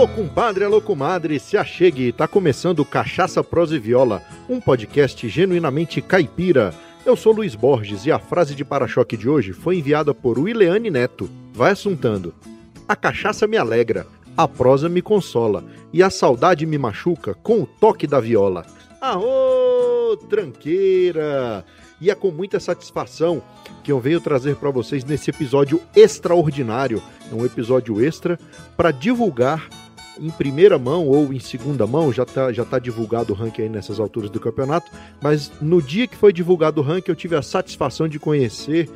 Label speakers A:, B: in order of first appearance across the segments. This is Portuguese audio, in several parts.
A: Alô, compadre, alô, comadre, se achegue, tá começando Cachaça, Prosa e Viola, um podcast genuinamente caipira. Eu sou Luiz Borges e a frase de para-choque de hoje foi enviada por Williane Neto. Vai assuntando. A cachaça me alegra, a prosa me consola e a saudade me machuca com o toque da viola. Aô, tranqueira! E é com muita satisfação que eu venho trazer para vocês nesse episódio extraordinário, é um episódio extra para divulgar em primeira mão ou em segunda mão, já está já tá divulgado o ranking aí nessas alturas do campeonato, mas no dia que foi divulgado o ranking eu tive a satisfação de conhecer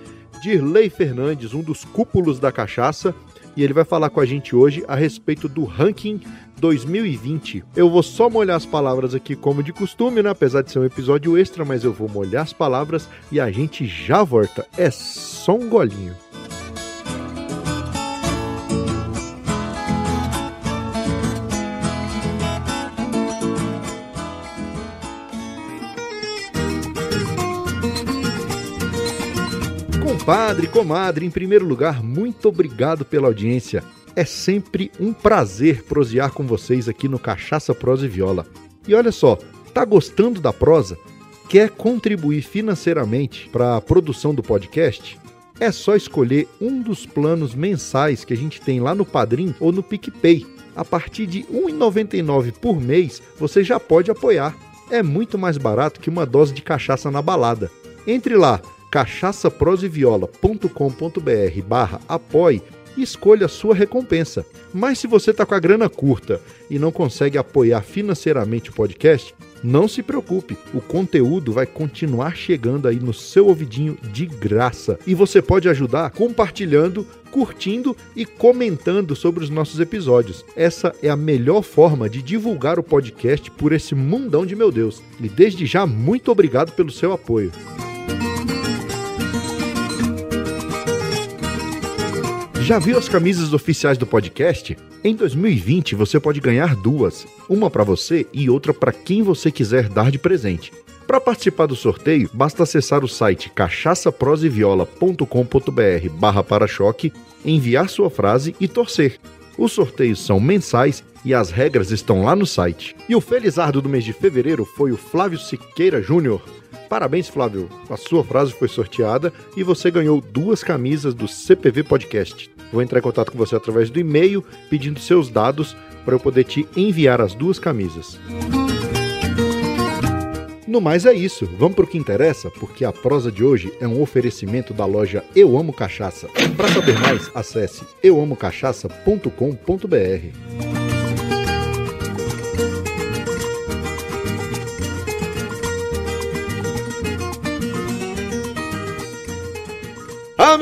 A: Dirley Fernandes, um dos cúpulos da cachaça, e ele vai falar com a gente hoje a respeito do ranking 2020. Eu vou só molhar as palavras aqui como de costume, né? Apesar de ser um episódio extra, mas eu vou molhar as palavras e a gente já volta. É só um golinho. Compadre, comadre, em primeiro lugar, muito obrigado pela audiência. É sempre um prazer prosear com vocês aqui no Cachaça, Prosa e Viola. E olha só, tá gostando da prosa? Quer contribuir financeiramente para a produção do podcast? É só escolher um dos planos mensais que a gente tem lá no Padrim ou no PicPay. A partir de R$ 1,99 por mês, você já pode apoiar. É muito mais barato que uma dose de cachaça na balada. Entre lá, cachaçaproseviola.com.br barra apoie e escolha a sua recompensa. Mas se você está com a grana curta e não consegue apoiar financeiramente o podcast, não se preocupe, o conteúdo vai continuar chegando aí no seu ouvidinho de graça. E você pode ajudar compartilhando, curtindo e comentando sobre os nossos episódios. Essa é a melhor forma de divulgar o podcast por esse mundão de meu Deus. E desde já, muito obrigado pelo seu apoio. Já viu as camisas oficiais do podcast? Em 2020 você pode ganhar duas, uma para você e outra para quem você quiser dar de presente. Para participar do sorteio, basta acessar o site cachaçaproseviola.com.br barra para-choque, enviar sua frase e torcer. Os sorteios são mensais e as regras estão lá no site. E o felizardo do mês de fevereiro foi o Flávio Siqueira Júnior. Parabéns, Flávio. A sua frase foi sorteada e você ganhou duas camisas do CPV Podcast. Vou entrar em contato com você através do e-mail pedindo seus dados para eu poder te enviar as duas camisas. No mais é isso, vamos para o que interessa, porque a prosa de hoje é um oferecimento da loja Eu Amo Cachaça. Para saber mais, acesse euamocachaça.com.br.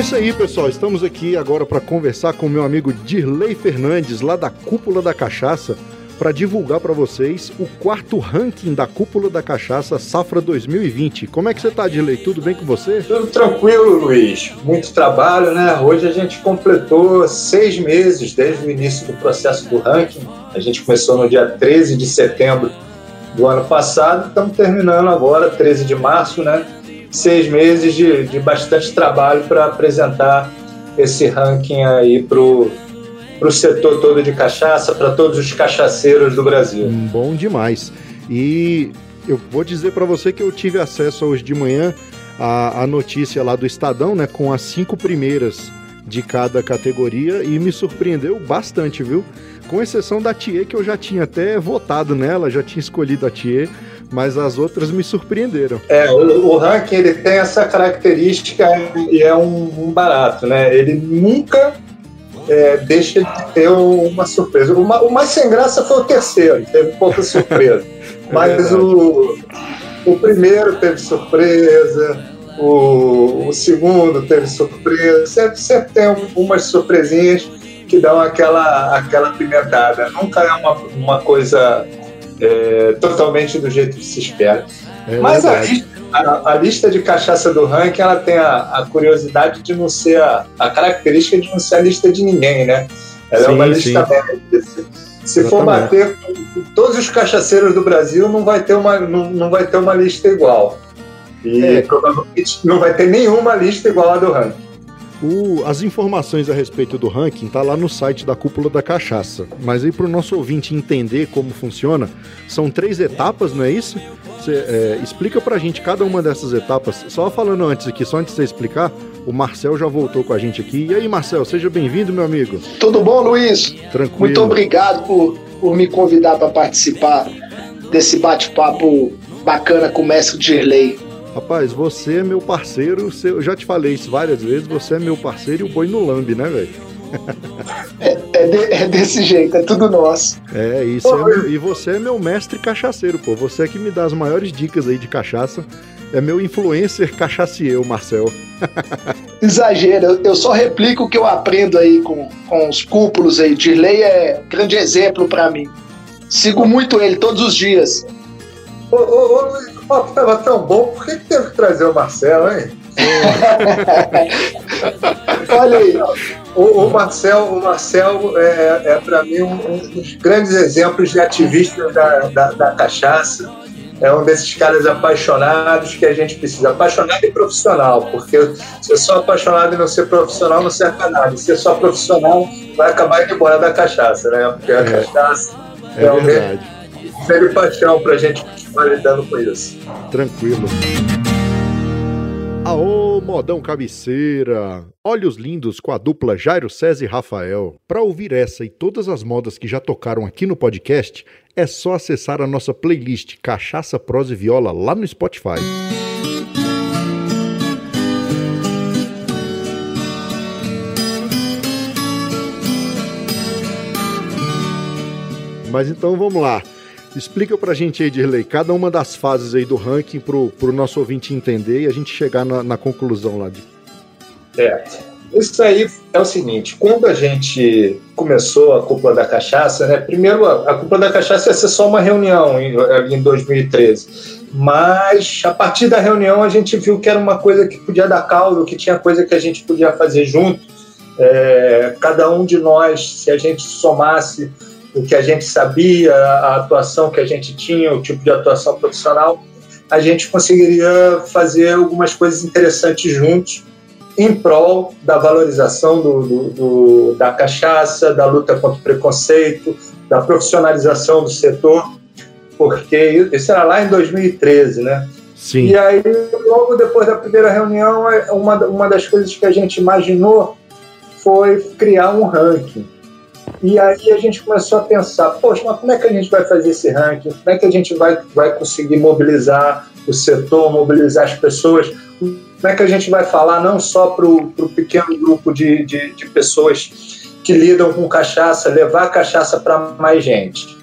A: É isso aí, pessoal. Estamos aqui agora para conversar com meu amigo Dirley Fernandes, lá da Cúpula da Cachaça, para divulgar para vocês o quarto ranking da Cúpula da Cachaça Safra 2020. Como é que você está, Dirley? Tudo bem com você?
B: Tudo tranquilo, Luiz. Muito trabalho, né? Hoje a gente completou seis meses desde o início do processo do ranking. A gente começou no dia 13 de setembro do ano passado, estamos terminando agora, 13 de março, né? Seis meses de, de bastante trabalho para apresentar esse ranking aí para o setor todo de cachaça, para todos os cachaceiros do Brasil.
A: Bom demais. E eu vou dizer para você que eu tive acesso hoje de manhã à, à notícia lá do Estadão, né, com as cinco primeiras de cada categoria e me surpreendeu bastante, viu? Com exceção da Thier, que eu já tinha até votado nela, já tinha escolhido a Thier mas as outras me surpreenderam.
B: É, o, o ranking ele tem essa característica e é um, um barato, né? Ele nunca é, deixa de ter uma surpresa. O, o, mais sem graça foi o terceiro, teve pouca surpresa. é mas o, o primeiro teve surpresa, o, o segundo teve surpresa, sempre, sempre tem umas surpresinhas que dão aquela, aquela pimentada. Nunca é uma, uma coisa é, totalmente do jeito que se espera. É Mas a lista, a, a, lista de cachaça do ranking ela tem a, a curiosidade de não ser a, característica de não ser a lista de ninguém, né? Ela sim, é uma lista média. Se for bater com todos os cachaceiros do Brasil, não vai ter uma, não, não vai ter uma lista igual. E é. provavelmente não vai ter nenhuma lista igual a do ranking.
A: O, as informações a respeito do ranking tá lá no site da Cúpula da Cachaça. Mas aí para o nosso ouvinte entender como funciona, são três etapas, não é isso? Você é, explica para a gente cada uma dessas etapas. Só falando antes aqui, só antes de você explicar, o Marcel já voltou com a gente aqui. E aí, Marcel, seja bem-vindo, meu amigo.
C: Tudo bom, Luiz?
A: Tranquilo.
C: Muito obrigado por, por me convidar para participar desse bate-papo bacana com o mestre Dirley.
A: Rapaz, você é meu parceiro, eu já te falei isso várias vezes, você é meu parceiro e o boi no lambe, né, velho?
C: É, é, de, é, desse jeito, é tudo nosso.
A: É, isso é meu, e você é meu mestre cachaceiro, pô. Você é que me dá as maiores dicas aí de cachaça. É meu influencer cachacier, Marcel.
C: Exagero, eu só replico o que eu aprendo aí com, com os cúpulos aí. Dirley é grande exemplo para mim. Sigo muito ele todos os dias.
B: Ô, ô, ô papo tava tão bom, por que, que teve que trazer o Marcelo, hein? Olha aí. O, o, Marcel, o Marcel é, é para mim um, um, dos grandes exemplos de ativista da, da, da, cachaça. É um desses caras apaixonados que a gente precisa. Apaixonado e profissional, porque ser só apaixonado e não ser profissional não serve para nada. Ser só profissional vai acabar indo embora da cachaça, né? Porque a é. cachaça é, é um sério paixão para a gente continuar lidando com isso.
A: Tranquilo. Aô, modão cabeceira! Olhos lindos com a dupla Jairo César e Rafael. Para ouvir essa e todas as modas que já tocaram aqui no podcast, é só acessar a nossa playlist Cachaça, Prosa e Viola lá no Spotify. Mas então vamos lá. Explica pra gente aí, Dirley, cada uma das fases aí do ranking pro, pro nosso ouvinte entender e a gente chegar na, na conclusão lá. De...
B: É, isso aí é o seguinte, quando a gente começou a Cúpula da Cachaça, né, primeiro a, Cúpula da Cachaça ia ser só uma reunião em, em 2013, mas a partir da reunião a gente viu que era uma coisa que podia dar caldo, que tinha coisa que a gente podia fazer junto, é, cada um de nós, se a gente somasse o que a gente sabia, a atuação que a gente tinha, o tipo de atuação profissional, a gente conseguiria fazer algumas coisas interessantes juntos em prol da valorização do, do, do, da cachaça, da luta contra o preconceito, da profissionalização do setor, porque isso era lá em 2013, né?
A: Sim.
B: E aí, logo depois da primeira reunião, é, uma, uma das coisas que a gente imaginou foi criar um ranking e aí a gente começou a pensar, poxa, mas como é que a gente vai fazer esse ranking? Como é que a gente vai, vai conseguir mobilizar o setor, mobilizar as pessoas? Como é que a gente vai falar não só para o pequeno grupo de, de, de, pessoas que lidam com cachaça, levar a cachaça para mais gente?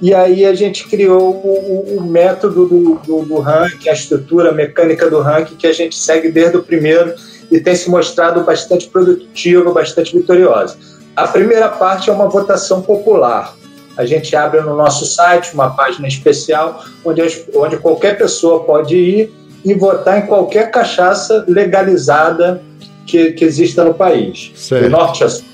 B: E aí a gente criou o, o método do, do, do ranking, a estrutura mecânica do ranking que a gente segue desde o primeiro e tem se mostrado bastante produtiva, bastante vitoriosa. A primeira parte é uma votação popular. A gente abre no nosso site uma página especial onde, onde qualquer pessoa pode ir e votar em qualquer cachaça legalizada que, que exista no país.
A: Certo.
B: Do norte a sul.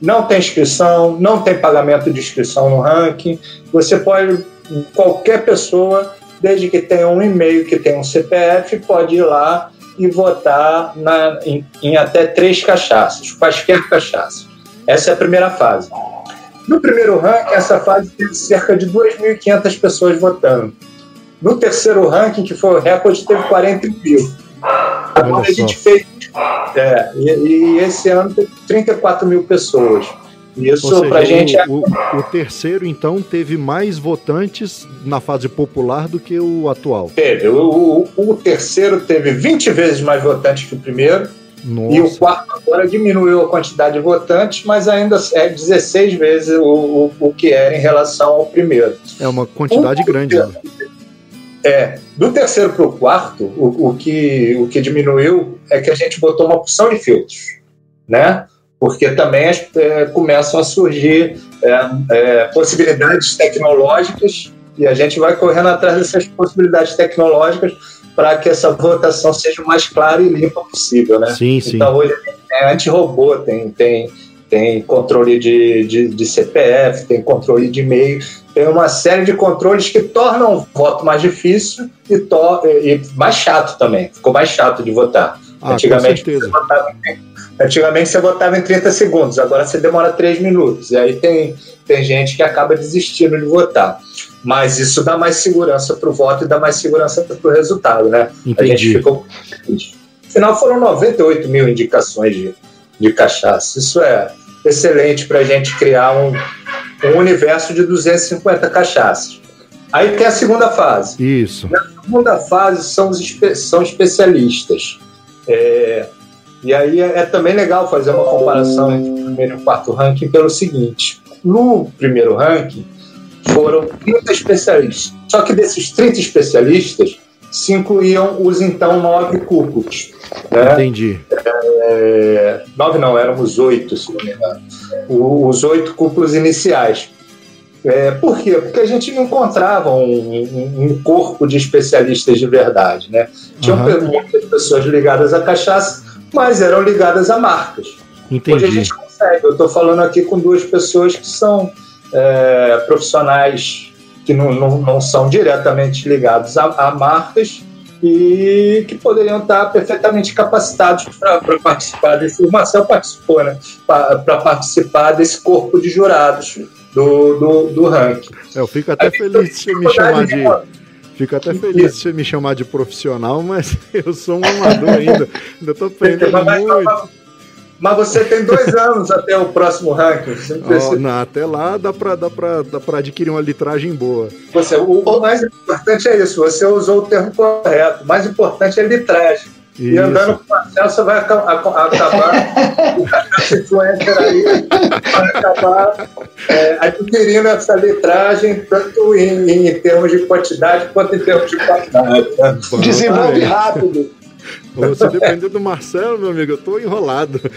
B: Não tem inscrição, não tem pagamento de inscrição no ranking. Você pode, qualquer pessoa, desde que tenha um e-mail, que tenha um CPF, pode ir lá e votar na, em, em até três cachaças, quaisquer cachaças. Essa é a primeira fase. No primeiro ranking, essa fase teve cerca de 2.500 pessoas votando. No terceiro ranking, que foi o recorde, teve 40 mil. Agora a gente fez. É, e, e, esse ano teve 34 mil pessoas. Isso para a gente.
A: É... O, o, terceiro, então, teve mais votantes na fase popular do que o atual.
B: Teve. O, o, o terceiro teve 20 vezes mais votantes que o primeiro
A: nossa.
B: E o quarto agora diminuiu a quantidade de votantes, mas ainda é 16 vezes o, o, o que era em relação ao primeiro.
A: É uma quantidade grande. Né?
B: É, do terceiro para o quarto, o, que, o que diminuiu é que a gente botou uma opção de filtros, né? Porque também é, começam a surgir é, é, possibilidades tecnológicas E a gente vai correndo atrás dessas possibilidades tecnológicas para que essa votação seja o mais clara e limpa possível, né?
A: Sim, sim.
B: Então hoje é anti-robô, tem, tem, tem controle de, de, de, CPF, tem controle de e-mail, tem uma série de controles que tornam o voto mais difícil e, to, e mais chato também. Ficou mais chato de votar.
A: Ah, Antigamente, com certeza.
B: Você votava em, antigamente você votava em 30 segundos, agora você demora 3 minutos. E aí tem, tem gente que acaba desistindo de votar. Mas isso dá mais segurança para o voto e dá mais segurança para o resultado, né?
A: Entendi.
B: A gente ficou. Afinal, foram 98 mil indicações de, de cachaça. Isso é excelente para a gente criar um, um universo de 250 cachaças. Aí tem a segunda fase.
A: Isso.
B: Na segunda fase são os espe são especialistas. É, e aí é, é, também legal fazer uma comparação entre o primeiro e o quarto ranking pelo seguinte: no primeiro ranking foram 30 especialistas. Só que desses 30 especialistas se incluíam os então nove cúpulos.
A: Né? Entendi.
B: É, nove não, éramos oito, se não me engano. os oito cúpulos iniciais. É, por quê? Porque a gente não encontrava um, um, corpo de especialistas de verdade. Né? Tinham uhum. muitas pessoas ligadas à cachaça, mas eram ligadas a marcas.
A: Entendi.
B: Hoje a gente consegue. Eu estou falando aqui com duas pessoas que são é, profissionais que não, não, não, são diretamente ligados a, a, marcas e que poderiam estar perfeitamente capacitados para participar desse. O Marcel participou, né? Para participar desse corpo de jurados do, do, do ranking.
A: É, eu fico até Aí, feliz de você me chamar de. Fico até feliz de você me chamar de profissional, mas eu sou um amador ainda. Ainda estou aprendendo muito.
B: Mas você tem dois anos até o próximo ranking.
A: Oh, não, até lá dá para dá pra, dá pra adquirir uma litragem boa.
B: Você, o, o, mais importante é isso, você usou o termo correto. O mais importante é litragem. Isso. E andando com o Marcel, você vai acabar o influencer aí vai acabar é, adquirindo essa litragem, tanto em, em, termos de quantidade quanto em termos de qualidade.
C: Desenvolve rápido.
A: Se depender do Marcelo, meu amigo, eu tô enrolado.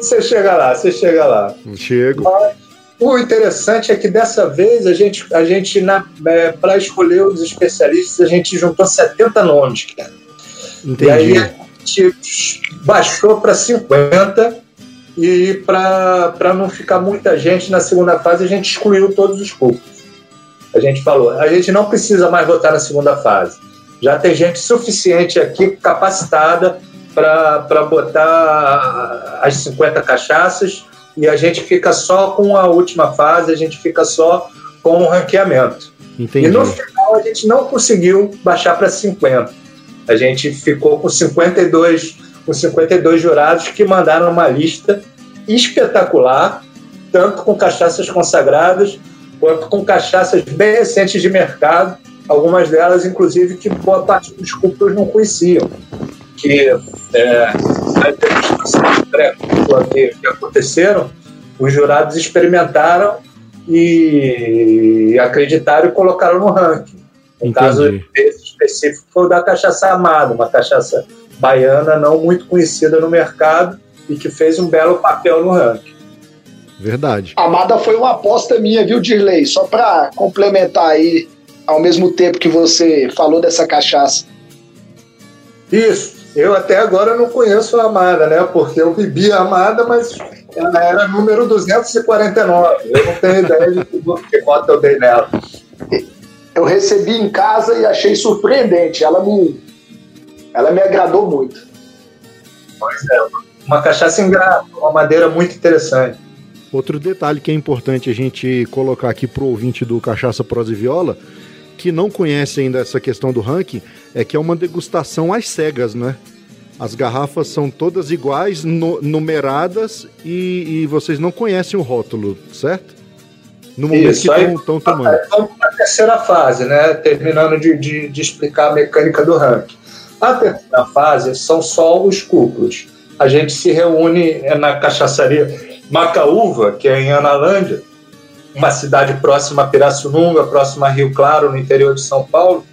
B: você chega lá, você chega lá.
A: Chego.
B: Mas, o interessante é que dessa vez a gente, a gente é, para escolher os especialistas, a gente juntou 70 nomes, cara.
A: Entendi.
B: E aí a gente baixou para 50 e para não ficar muita gente na segunda fase, a gente excluiu todos os cultos a gente falou, a gente não precisa mais votar na segunda fase. Já tem gente suficiente aqui capacitada para botar as 50 cachaças e a gente fica só com a última fase, a gente fica só com o ranqueamento.
A: Entendi.
B: E no final a gente não conseguiu baixar para 50. A gente ficou com 52, com 52 jurados que mandaram uma lista espetacular, tanto com cachaças consagradas quanto com cachaças bem recentes de mercado, algumas delas, inclusive, que boa parte dos cúpulos não conheciam. Que é, que, que aconteceram, os jurados experimentaram e acreditaram e colocaram no ranking. Um
A: Entendi.
B: caso específico foi o da cachaça amada, uma cachaça baiana não muito conhecida no mercado e que fez um belo papel no ranking.
A: Verdade.
C: Amada foi uma aposta minha, viu, Dirley? Só para complementar aí, ao mesmo tempo que você falou dessa cachaça.
B: Isso. Eu até agora não conheço a Amada, né? Porque eu bebi a Amada, mas ela era número 249. Eu não tenho ideia de que nota eu dei nela.
C: Eu recebi em casa e achei surpreendente. Ela me, ela me agradou muito.
B: Pois é, uma cachaça ingrata, uma madeira muito interessante.
A: Outro detalhe que é importante a gente colocar aqui pro ouvinte do Cachaça Prosa e Viola, que não conhece ainda essa questão do ranking, é que é uma degustação às cegas, né? As garrafas são todas iguais, no, numeradas e, e, vocês não conhecem o rótulo, certo?
B: No momento Isso, que estão tomando. Vamos para a terceira fase, né? Terminando de, de, de, explicar a mecânica do ranking. A terceira fase são só os cúpulos. A gente se reúne na cachaçaria Macaúva, que é em Analândia, uma cidade próxima a Pirassununga, próxima a Rio Claro, no interior de São Paulo.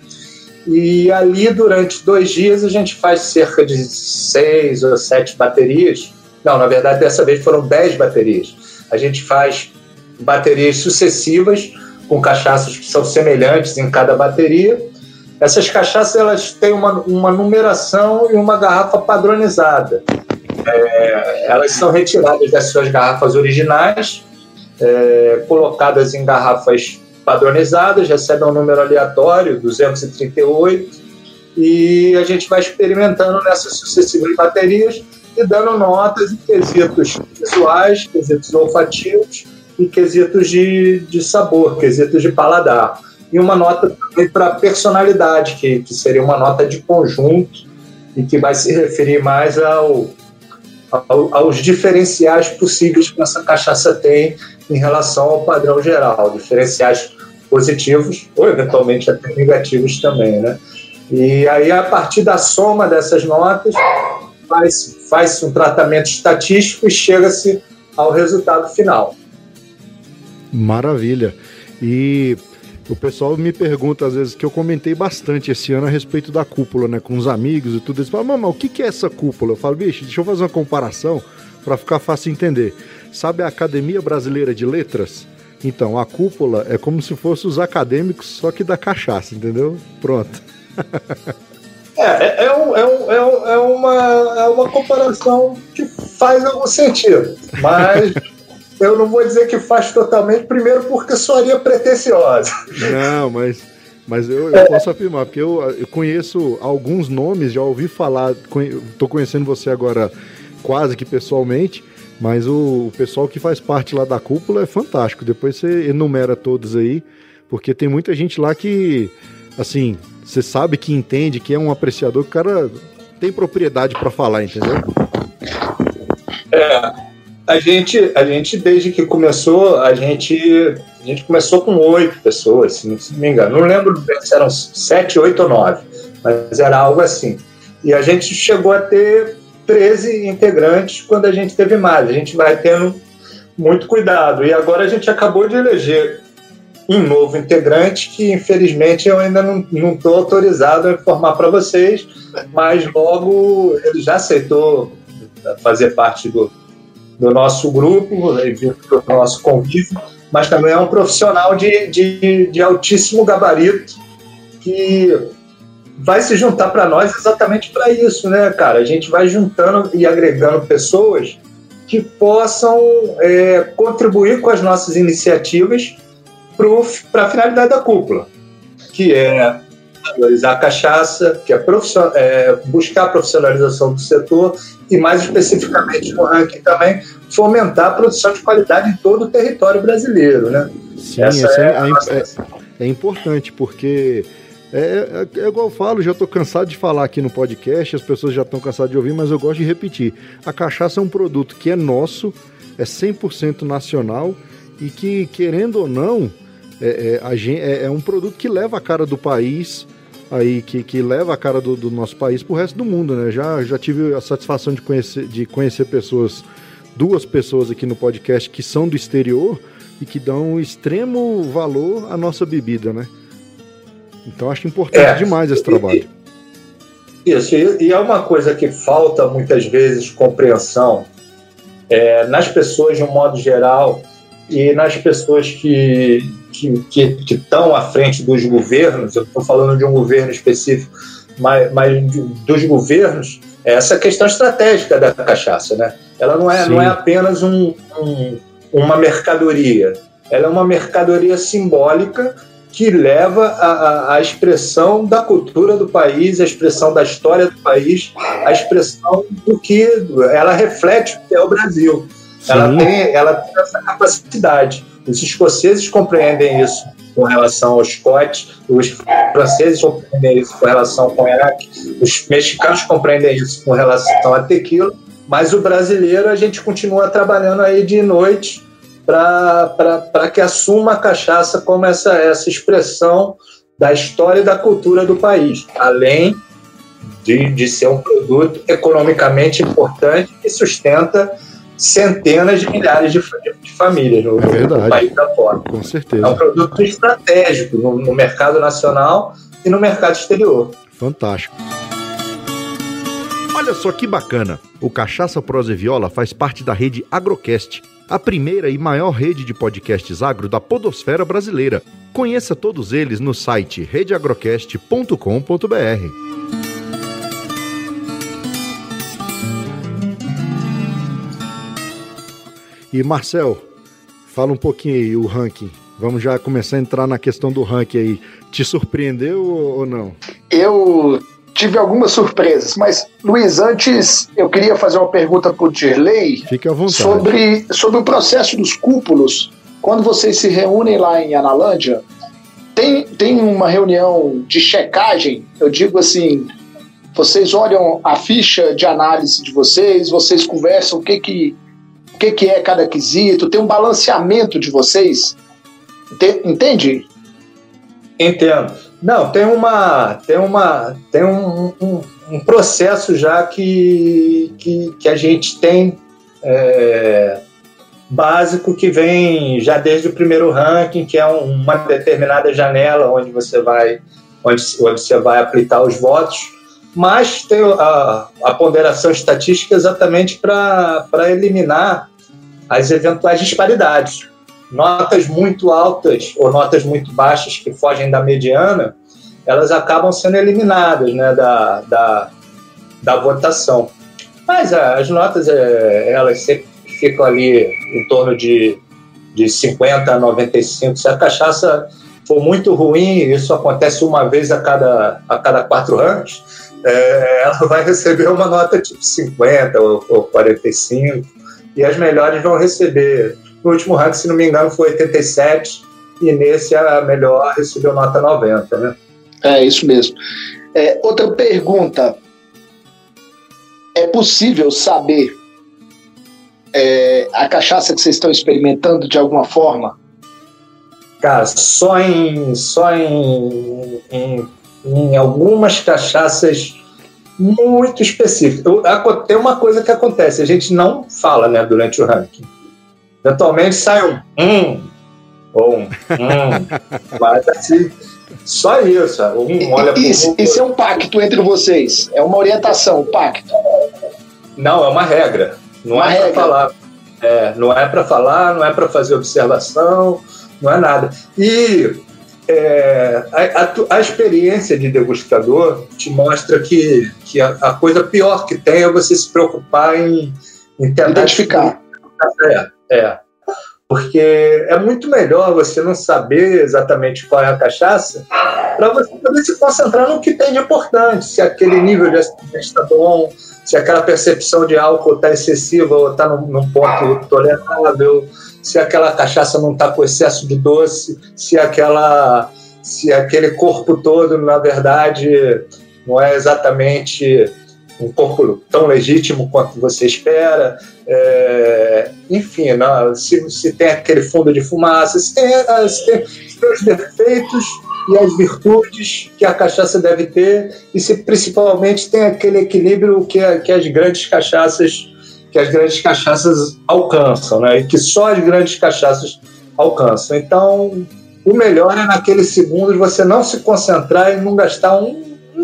B: E ali, durante dois dias, a gente faz cerca de seis ou sete baterias. Não, na verdade, dessa vez foram dez baterias. A gente faz baterias sucessivas, com cachaças que são semelhantes em cada bateria. Essas cachaças elas têm uma, uma numeração e uma garrafa padronizada. É, elas são retiradas das suas garrafas originais, é, colocadas em garrafas padronizadas, recebem um número aleatório, 238, e a gente vai experimentando nessas sucessivas baterias e dando notas em quesitos visuais, quesitos olfativos e quesitos de, de sabor, quesitos de paladar. E uma nota também para personalidade, que, que seria uma nota de conjunto e que vai se referir mais ao, ao, aos diferenciais possíveis que essa cachaça tem em relação ao padrão geral, diferenciais positivos ou eventualmente até negativos também, né? E aí, a partir da soma dessas notas, faz, faz um tratamento estatístico e chega-se ao resultado final.
A: Maravilha. E o pessoal me pergunta às vezes que eu comentei bastante esse ano a respeito da cúpula, né? Com os amigos e tudo. Eles falam, mamãe, o que é essa cúpula? Eu falo, bicho, deixa eu fazer uma comparação para ficar fácil entender. Sabe a Academia Brasileira de Letras? Então, a cúpula é como se fosse os acadêmicos, só que da cachaça, entendeu? Pronto.
B: É, é, é, um, é, um, é, um, é, uma, é uma comparação que faz algum sentido, mas eu não vou dizer que faz totalmente, primeiro porque soaria pretensiosa.
A: Não, mas, mas eu, eu posso afirmar, porque eu, eu conheço alguns nomes, já ouvi falar, estou conhecendo você agora quase que pessoalmente, mas o, o pessoal que faz parte lá da cúpula é fantástico. Depois você enumera todos aí, porque tem muita gente lá que, assim, você sabe que entende, que é um apreciador, que o cara tem propriedade para falar, entendeu?
B: É, a gente, a gente desde que começou, a gente, a gente começou com oito pessoas, se não, me engano. Não lembro se eram sete, oito ou nove, mas era algo assim. E a gente chegou a ter 13 integrantes quando a gente teve mais. A gente vai tendo muito cuidado. E agora a gente acabou de eleger um novo integrante que, infelizmente, eu ainda não estou autorizado a informar para vocês, mas logo ele já aceitou fazer parte do, do nosso grupo, do nosso convívio, mas também é um profissional de, de, de altíssimo gabarito que vai se juntar para nós exatamente para isso, né, cara? A gente vai juntando e agregando pessoas que possam é, contribuir com as nossas iniciativas para a finalidade da cúpula, que é a cachaça, que é, é, buscar a profissionalização do setor e, mais especificamente no ranking também, fomentar a produção de qualidade em todo o território brasileiro. Né?
A: Sim, Essa é, é, é, é, importante, porque é, é, é, igual eu falo, já estou cansado de falar aqui no podcast, as pessoas já estão cansadas de ouvir, mas eu gosto de repetir. A cachaça é um produto que é nosso, é 100% nacional e que, querendo ou não, é, é, é, é, um produto que leva a cara do país, aí que, que leva a cara do, do nosso país para o resto do mundo, né? Já, já tive a satisfação de conhecer, de conhecer pessoas, duas pessoas aqui no podcast que são do exterior e que dão extremo valor à nossa bebida, né? Então acho importante é, demais esse trabalho.
B: Isso, e é uma coisa que falta muitas vezes compreensão é, nas pessoas de um modo geral e nas pessoas que que estão à frente dos governos, eu estou falando de um governo específico, mas, mas dos governos, é essa questão estratégica da cachaça, né? Ela não é, não é apenas um, um, uma mercadoria, ela é uma mercadoria simbólica que leva a, a, expressão da cultura do país, a expressão da história do país, a expressão do que ela reflete o que é o Brasil. Ela tem, ela tem essa capacidade. Os escoceses compreendem isso com relação ao Scott, os franceses compreendem isso com relação ao Iraque, os mexicanos compreendem isso com relação a tequila, mas o brasileiro a gente continua trabalhando aí de noite para que assuma a cachaça como essa, essa expressão da história e da cultura do país, além de, de ser um produto economicamente importante que sustenta centenas de milhares de, de famílias no,
A: é no,
B: país da fora.
A: Com certeza.
B: É um produto estratégico no, no mercado nacional e no mercado exterior.
A: Fantástico. Olha só que bacana! O Cachaça Prosa e Viola faz parte da rede Agrocast a primeira e maior rede de podcasts agro da podosfera brasileira. Conheça todos eles no site redeagrocast.com.br. E Marcel, fala um pouquinho aí o ranking. Vamos já começar a entrar na questão do ranking aí. Te surpreendeu ou não?
C: Eu tive algumas surpresas, mas Luiz, antes eu queria fazer uma pergunta para o Dirley
A: Fique à vontade.
C: sobre, sobre o processo dos cúpulos. Quando vocês se reúnem lá em Analândia, tem, tem uma reunião de checagem, eu digo assim, vocês olham a ficha de análise de vocês, vocês conversam o que que, que, que é cada quesito, tem um balanceamento de vocês, entende?
B: Entendo. Não, tem uma, tem uma, tem um, um, um processo já que, que, que a gente tem é, básico que vem já desde o primeiro ranking, que é uma determinada janela onde você vai, onde, onde você vai aplicar os votos, mas tem a, a ponderação estatística exatamente para eliminar as eventuais disparidades notas muito altas ou notas muito baixas que fogem da mediana, elas acabam sendo eliminadas né, da, da, da votação. Mas é, as notas, é, elas sempre ficam ali em torno de, de 50 a 95. Se a cachaça for muito ruim, isso acontece uma vez a cada, a cada quatro anos, é, ela vai receber uma nota tipo 50 ou, ou 45, e as melhores vão receber no último ranking, se não me engano, foi 87 e nesse a melhor recebeu nota 90, né?
C: É isso mesmo. É, outra pergunta: é possível saber é, a cachaça que vocês estão experimentando de alguma forma?
B: Cara, só em só em, em, em algumas cachaças muito específicas. Tem uma coisa que acontece, a gente não fala, né, durante o ranking Eventualmente sai um hum, ou um hum, mas assim, só isso. Um olha
C: isso, isso é um pacto entre vocês, é uma orientação, um pacto.
B: Não, é uma regra. Não uma é para falar. É, não é para falar, não é para fazer observação, não é nada. E é, a, a, a, experiência de degustador te mostra que, que a, a, coisa pior que tem é você se preocupar em, em tentar
C: identificar.
B: É, é. Porque é muito melhor você não saber exatamente qual é a cachaça para você poder se concentrar no que tem de importante. Se aquele nível de acidente está bom, se aquela percepção de álcool está excessiva ou está num, num ponto tolerável, se aquela cachaça não está com excesso de doce, se aquela se aquele corpo todo, na verdade, não é exatamente um corpo tão legítimo quanto você espera. É, enfim, não, se, se tem aquele fundo de fumaça, se tem, ah, se tem os defeitos e as virtudes que a cachaça deve ter, e se principalmente tem aquele equilíbrio que, que as grandes cachaças que as grandes cachaças alcançam, né? E que só as grandes cachaças alcançam. Então, o melhor é naquele segundo você não se concentrar e não gastar um, um,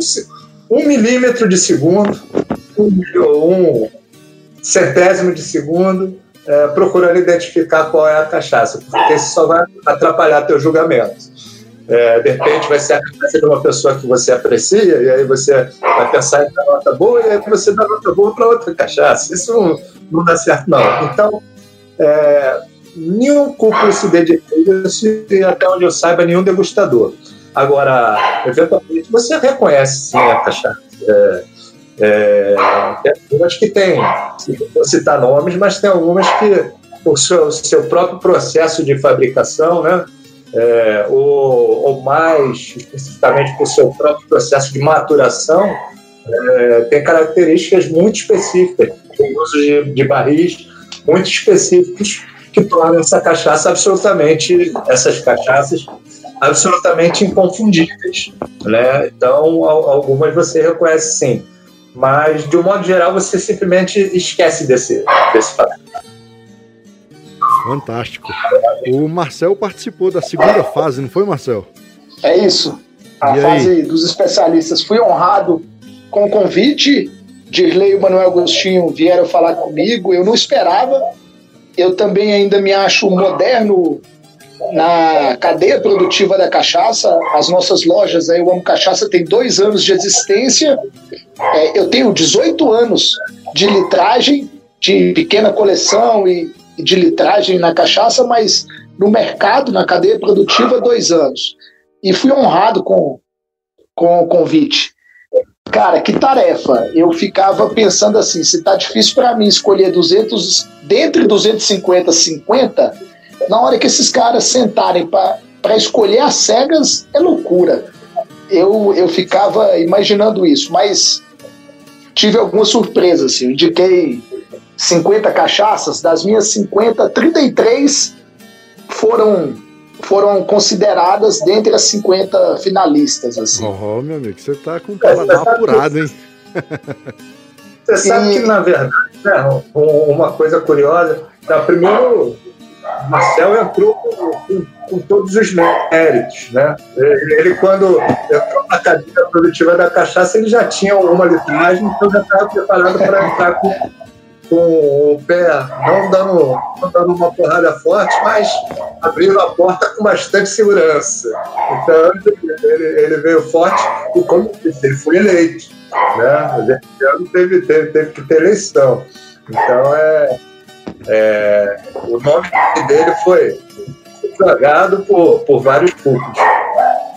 B: um milímetro de segundo, um, um centésimo de segundo, é, procurando identificar qual é a cachaça, porque isso só vai atrapalhar teu julgamento. É, de repente vai ser a cachaça de uma pessoa que você aprecia, e aí você vai pensar em dar nota boa, e aí você dá nota boa para outra cachaça. Isso não, não, dá certo, não. Então, é, nenhum cúpulo se dedica a isso, e até onde eu saiba, nenhum degustador. Agora, eventualmente, você reconhece sim a cachaça. É, é, tem algumas que tem, não vou citar nomes, mas tem algumas que seu, o seu próprio processo de fabricação, né, é, ou, ou, mais especificamente por seu próprio processo de maturação, é, tem características muito específicas, o uso de, de barris muito específicos que tornam essa cachaça absolutamente, essas cachaças absolutamente inconfundíveis, né? Então, algumas você reconhece sim, mas de um modo geral você simplesmente esquece desse desse fato.
A: Fantástico. O Marcel participou da segunda fase, não foi, Marcel?
C: É isso. A e fase aí? dos especialistas. Fui honrado com o convite. Dirley e o Manuel Agostinho vieram falar comigo. Eu não esperava eu também ainda me acho moderno na cadeia produtiva da cachaça. As nossas lojas, aí, o Amo Cachaça, tem dois anos de existência. É, eu tenho 18 anos de litragem, de pequena coleção e de litragem na cachaça, mas no mercado, na cadeia produtiva, dois anos. E fui honrado com, com o convite. Cara, que tarefa! Eu ficava pensando assim: se tá difícil para mim escolher 200, dentre 250, 50, na hora que esses caras sentarem para escolher as cegas, é loucura. Eu, eu ficava imaginando isso, mas tive algumas surpresas. Assim. Eu indiquei 50 cachaças, das minhas 50, 33 foram foram consideradas dentre as 50 finalistas. Assim.
A: Oh, meu amigo, você tá com o paladar apurado, hein?
B: Você sabe e... que, na verdade, né, uma coisa curiosa, tá, primeiro, Marcel entrou com, com, com, todos os méritos, né? Ele, quando entrou na cadeia produtiva da cachaça, ele já tinha uma litragem, então já estava preparado para entrar com com o pé não dando, não dando uma porrada forte, mas abrindo a porta com bastante segurança. Então ele, ele veio forte e, como disse, ele foi eleito. Né? Ano teve, teve, teve que ter eleição. Então é, é, o nome dele foi jogado por, por vários públicos.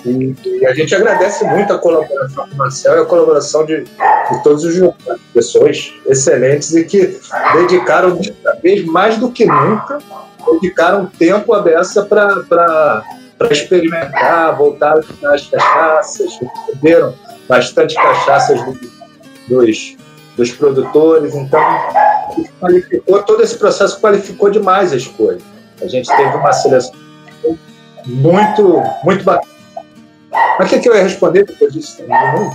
B: E, e, a gente agradece muito a colaboração do Marcel e a colaboração de, de todos os jogadores, pessoas excelentes e que dedicaram, vez mais do que nunca, dedicaram tempo a beça para experimentar, voltar às cachaças, receberam bastante cachaças do, dos, dos produtores, então qualificou, todo esse processo qualificou demais a escolha. A gente teve uma seleção muito, muito bacana mas o que, que eu ia responder depois disso também?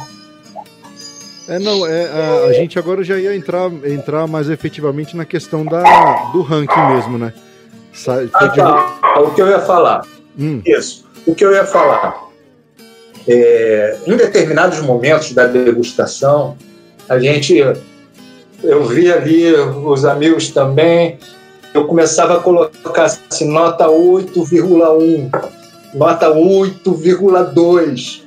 A: É, não, é, a, a, gente agora já ia entrar, entrar mais efetivamente na questão da, do ranking mesmo, né?
B: Sa ah, tá. O que eu ia falar. Hum. Isso. O que eu ia falar. É, em determinados momentos da degustação, a gente. Eu vi ali os amigos também. Eu começava a colocar assim, nota 8,1 nota 8,2.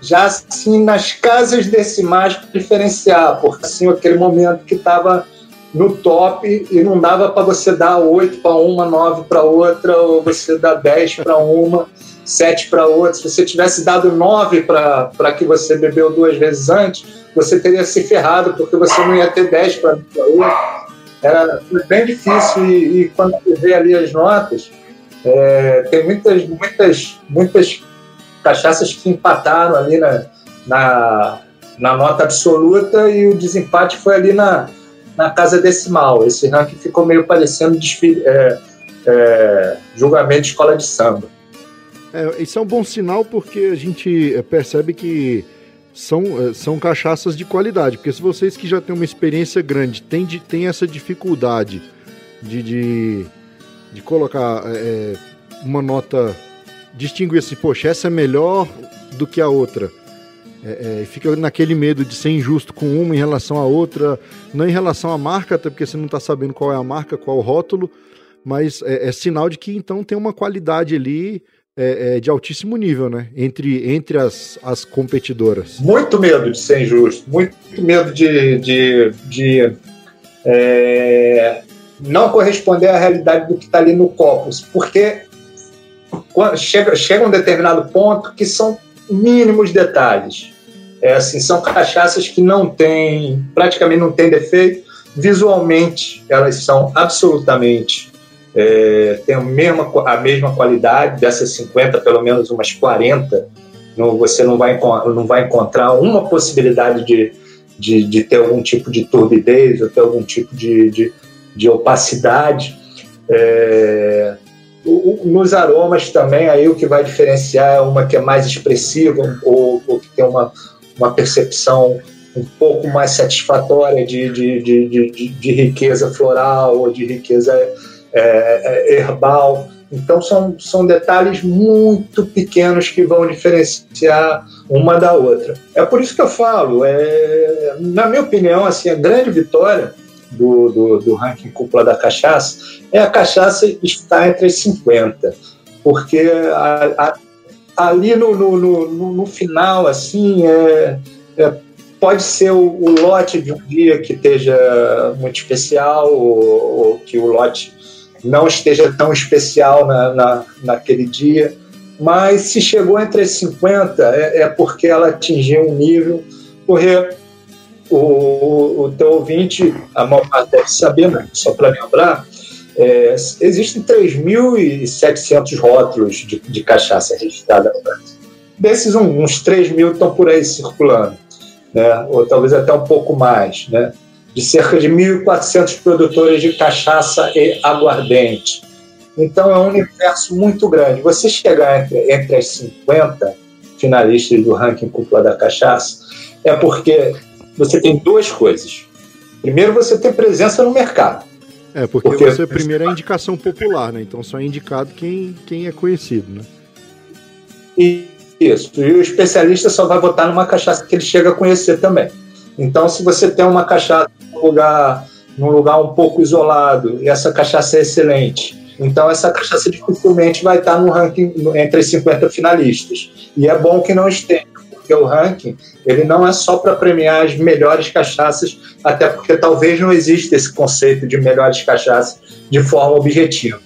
B: Já assim, nas casas decimais para diferenciar, porque assim, aquele momento que estava no top e não dava para você dar 8 para uma, 9 para outra, ou você dar 10 para uma, 7 para outra. Se você tivesse dado 9 para que você bebeu duas vezes antes, você teria se ferrado, porque você não ia ter 10 para outra. Era bem difícil e, e quando você vê ali as notas, é, tem muitas, muitas, muitas cachaças que empataram ali na, na, na, nota absoluta e o desempate foi ali na, na casa decimal. Esse ranking ficou meio parecendo desfile, é, é, julgamento de escola de samba.
A: É, isso é um bom sinal porque a gente percebe que são, é, são cachaças de qualidade. Porque se vocês que já têm uma experiência grande têm, têm essa dificuldade de, de de colocar é, uma nota, distinguir assim, poxa, essa é melhor do que a outra. É, é, fica naquele medo de ser injusto com uma em relação à outra, não em relação à marca, até porque você não está sabendo qual é a marca, qual o rótulo, mas é, é sinal de que então tem uma qualidade ali é, é, de altíssimo nível, né? Entre, entre as, as competidoras.
B: Muito medo de ser injusto, muito medo de, de, de é, não corresponder à realidade do que está ali no copos, porque chega, chega um determinado ponto que são mínimos detalhes. É assim, são cachaças que não têm, praticamente não têm defeito. Visualmente, elas são absolutamente é, têm a mesma, a mesma qualidade dessas 50, pelo menos umas 40. Não, você não vai, não vai encontrar uma possibilidade de, de, de ter algum tipo de turbidez ou ter algum tipo de, de, de opacidade. É, o, nos aromas também, aí o que vai diferenciar é uma que é mais expressiva ou, ou que tem uma, uma percepção um pouco mais satisfatória de, de, de, de, de riqueza floral ou de riqueza é, é, herbal. Então, são, são detalhes muito pequenos que vão diferenciar uma da outra. É por isso que eu falo, é, na minha opinião, assim, a grande vitória do, do, do ranking cúpula da cachaça é a cachaça estar entre as 50, porque a, a, ali no, no, no, no, final, assim, é, é pode ser o, o, lote de um dia que esteja muito especial, ou, ou, que o lote não esteja tão especial na, na, naquele dia, mas se chegou entre as 50 é, é porque ela atingiu um nível, porque o, o teu ouvinte, a maior parte deve saber, né? só para lembrar, é, existem 3.700 rótulos de, de cachaça registrada no Brasil. Desses, uns 3 mil estão por aí circulando, né? ou talvez até um pouco mais, né? De cerca de 1.400 produtores de cachaça e aguardente. Então é um universo muito grande. Você chegar entre, entre as 50 finalistas do ranking cúpula da cachaça é porque você tem duas coisas. Primeiro, você tem presença no mercado.
A: É, porque, porque você primeiro é indicação popular, né? Então só é indicado quem, quem é conhecido, né?
B: Isso. E o especialista só vai votar numa cachaça que ele chega a conhecer também. Então, se você tem uma cachaça num lugar, num lugar um pouco isolado e essa cachaça é excelente, então essa cachaça dificilmente vai estar no ranking entre os 50 finalistas. E é bom que não esteja porque o ranking ele não é só para premiar as melhores cachaças, até porque talvez não exista esse conceito de melhores cachaças de forma objetiva.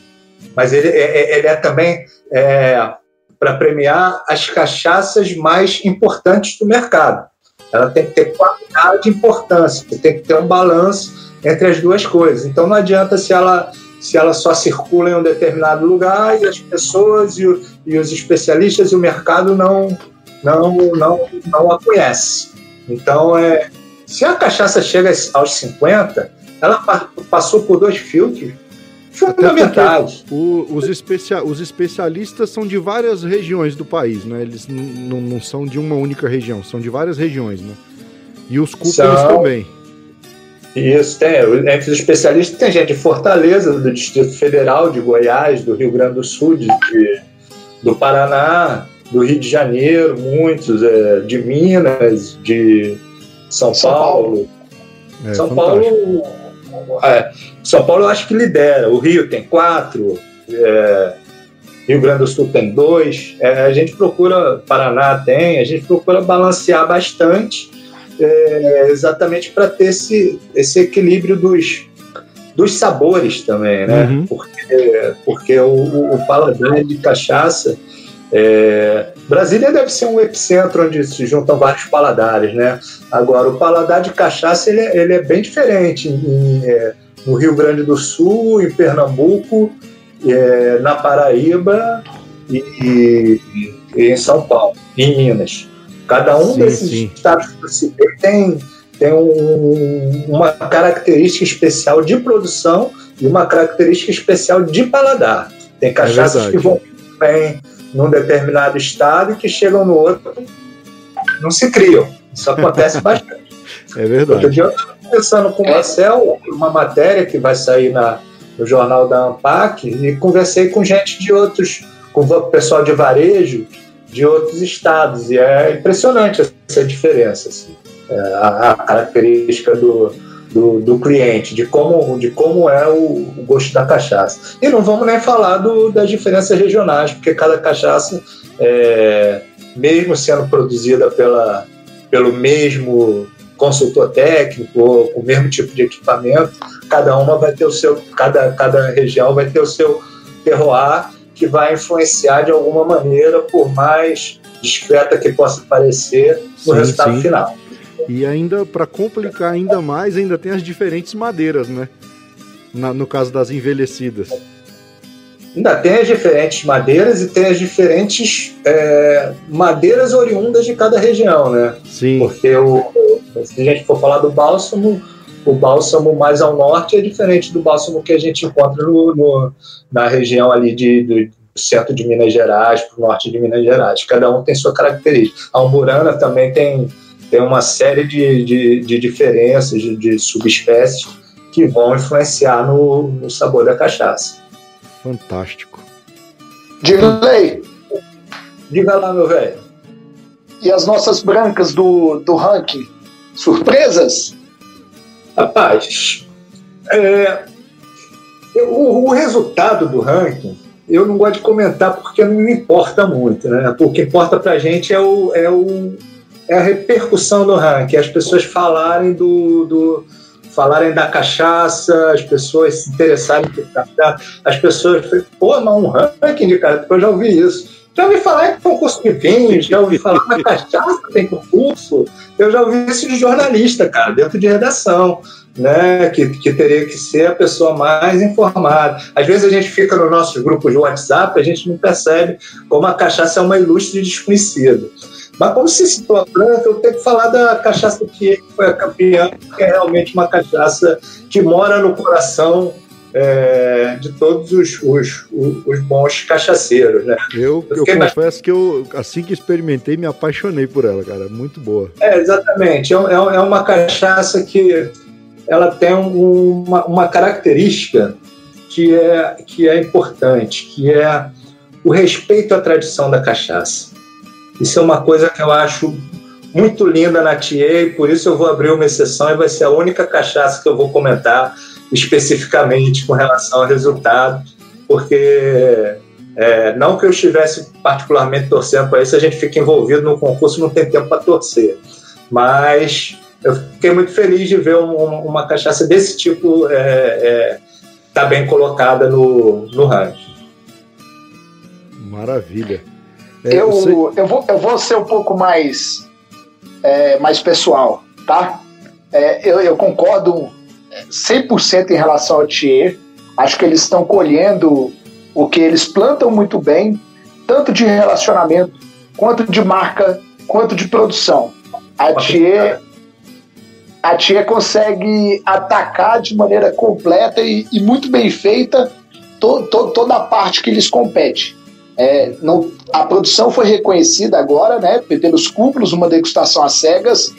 B: Mas ele, é, é, ele é também é, para premiar as cachaças mais importantes do mercado. Ela tem que ter qualidade e importância, tem que ter um balanço entre as duas coisas. Então não adianta se ela se ela só circula em um determinado lugar e as pessoas e, o, e os especialistas e o mercado não não, não, não a conhece. Então, é, se a cachaça chega aos 50, ela passou por dois filtros fundamentais.
A: O, os, especia, os especialistas são de várias regiões do país, né? Eles não são de uma única região, são de várias regiões, né? E os cúpulas são... também.
B: Isso, tem. Entre os especialistas tem gente de Fortaleza, do Distrito Federal, de Goiás, do Rio Grande do Sul, de, de do Paraná, do Rio de Janeiro, muitos, é, de Minas, de São, São Paulo. Paulo. É, São Paulo. É, São Paulo eu acho que lidera. O Rio tem quatro, é, Rio Grande do Sul tem dois. É, a gente procura, Paraná tem, a gente procura balancear bastante, é, exatamente para ter esse, esse equilíbrio dos, dos sabores também, né? Uhum. Porque, porque o, o paladar de cachaça é, Brasília deve ser um epicentro onde se juntam vários paladares, né? Agora, o paladar de cachaça ele, é, ele é bem diferente em, é, no Rio Grande do Sul, em Pernambuco, é, na Paraíba e, e, e, em São Paulo, em Minas. Cada um sim, desses sim. estados que eu citei tem, tem um, uma característica especial de produção e uma característica especial de paladar. Tem cachaças é que vão bem num determinado estado e que chegam no outro não se criam. Isso acontece bastante.
A: É verdade.
B: Outro dia eu estava conversando com o Marcel, uma matéria que vai sair na, no jornal da ANPAC, e conversei com gente de outros, com o pessoal de varejo de outros estados. E é impressionante essa diferença. Assim. É, a, a característica do, do, do, cliente, de como, de como é o, o, gosto da cachaça. E não vamos nem falar do, das diferenças regionais, porque cada cachaça, é, mesmo sendo produzida pela, pelo mesmo consultor técnico ou com o mesmo tipo de equipamento, cada uma vai ter o seu, cada, cada região vai ter o seu terroir que vai influenciar de alguma maneira, por mais discreta que possa parecer, no sim, resultado sim. final.
A: E ainda, para complicar ainda mais, ainda tem as diferentes madeiras, né? Na, no caso das envelhecidas.
B: Ainda tem as diferentes madeiras e tem as diferentes é, madeiras oriundas de cada região, né?
A: Sim.
B: Porque o, se a gente for falar do bálsamo, o bálsamo mais ao norte é diferente do bálsamo que a gente encontra no, no na região ali de, do centro de Minas Gerais, para o norte de Minas Gerais. Cada um tem sua característica. A Almurana também tem tem uma série de, de, de diferenças, de, de, subespécies que vão influenciar no, no sabor da cachaça.
A: Fantástico.
C: Dirley!
B: Diga lá, meu velho.
C: E as nossas brancas do, do ranking? Surpresas?
B: Rapaz, É, o, o, resultado do ranking, eu não gosto de comentar porque não me importa muito, né? O que importa para a gente é, o, é, o, é a repercussão do ranking, as pessoas falarem do, do falarem da cachaça, as pessoas se interessarem por cachaça, as pessoas, pô, não, um ranking de cachaça, eu já ouvi isso. Já ouvi falar que concurso de vinho, já ouvi falar que cachaça tem concurso. Eu já ouvi isso de jornalista, cara, dentro de redação, né? Que, que teria que ser a pessoa mais informada. Às vezes a gente fica no nosso grupo de WhatsApp, a gente não percebe como a cachaça é uma ilustre desconhecida. Mas como se citou a Franca, eu tenho que falar da cachaça que foi a campeã, que é realmente uma cachaça que mora no coração é, de todos os, os, os, bons cachaceiros, né?
A: Eu, eu, eu confesso que eu, assim que experimentei, me apaixonei por ela, cara. Muito boa.
B: É, exatamente. É, é, é uma cachaça que ela tem uma, uma característica que é, que é importante, que é o respeito à tradição da cachaça. Isso é uma coisa que eu acho muito linda na TA, e por isso eu vou abrir uma exceção e vai ser a única cachaça que eu vou comentar especificamente com relação ao resultado, porque é, não que eu estivesse particularmente torcendo para isso, a gente fica envolvido no concurso não tem tempo para torcer, mas eu fiquei muito feliz de ver um, uma cachaça desse tipo é, é, tá bem colocada no, no ranking.
A: Maravilha.
C: É, eu, eu, vou, eu vou ser um pouco mais, é, mais pessoal, tá? É, eu, eu concordo 100% em relação ao Thier. Acho que eles estão colhendo o que eles plantam muito bem, tanto de relacionamento, quanto de marca, quanto de produção. A Thier, a Thier consegue atacar de maneira completa e, e muito bem feita to, to, toda a parte que lhes compete. É, não, a produção foi reconhecida agora, né, pelos cúpulos, uma degustação às cegas.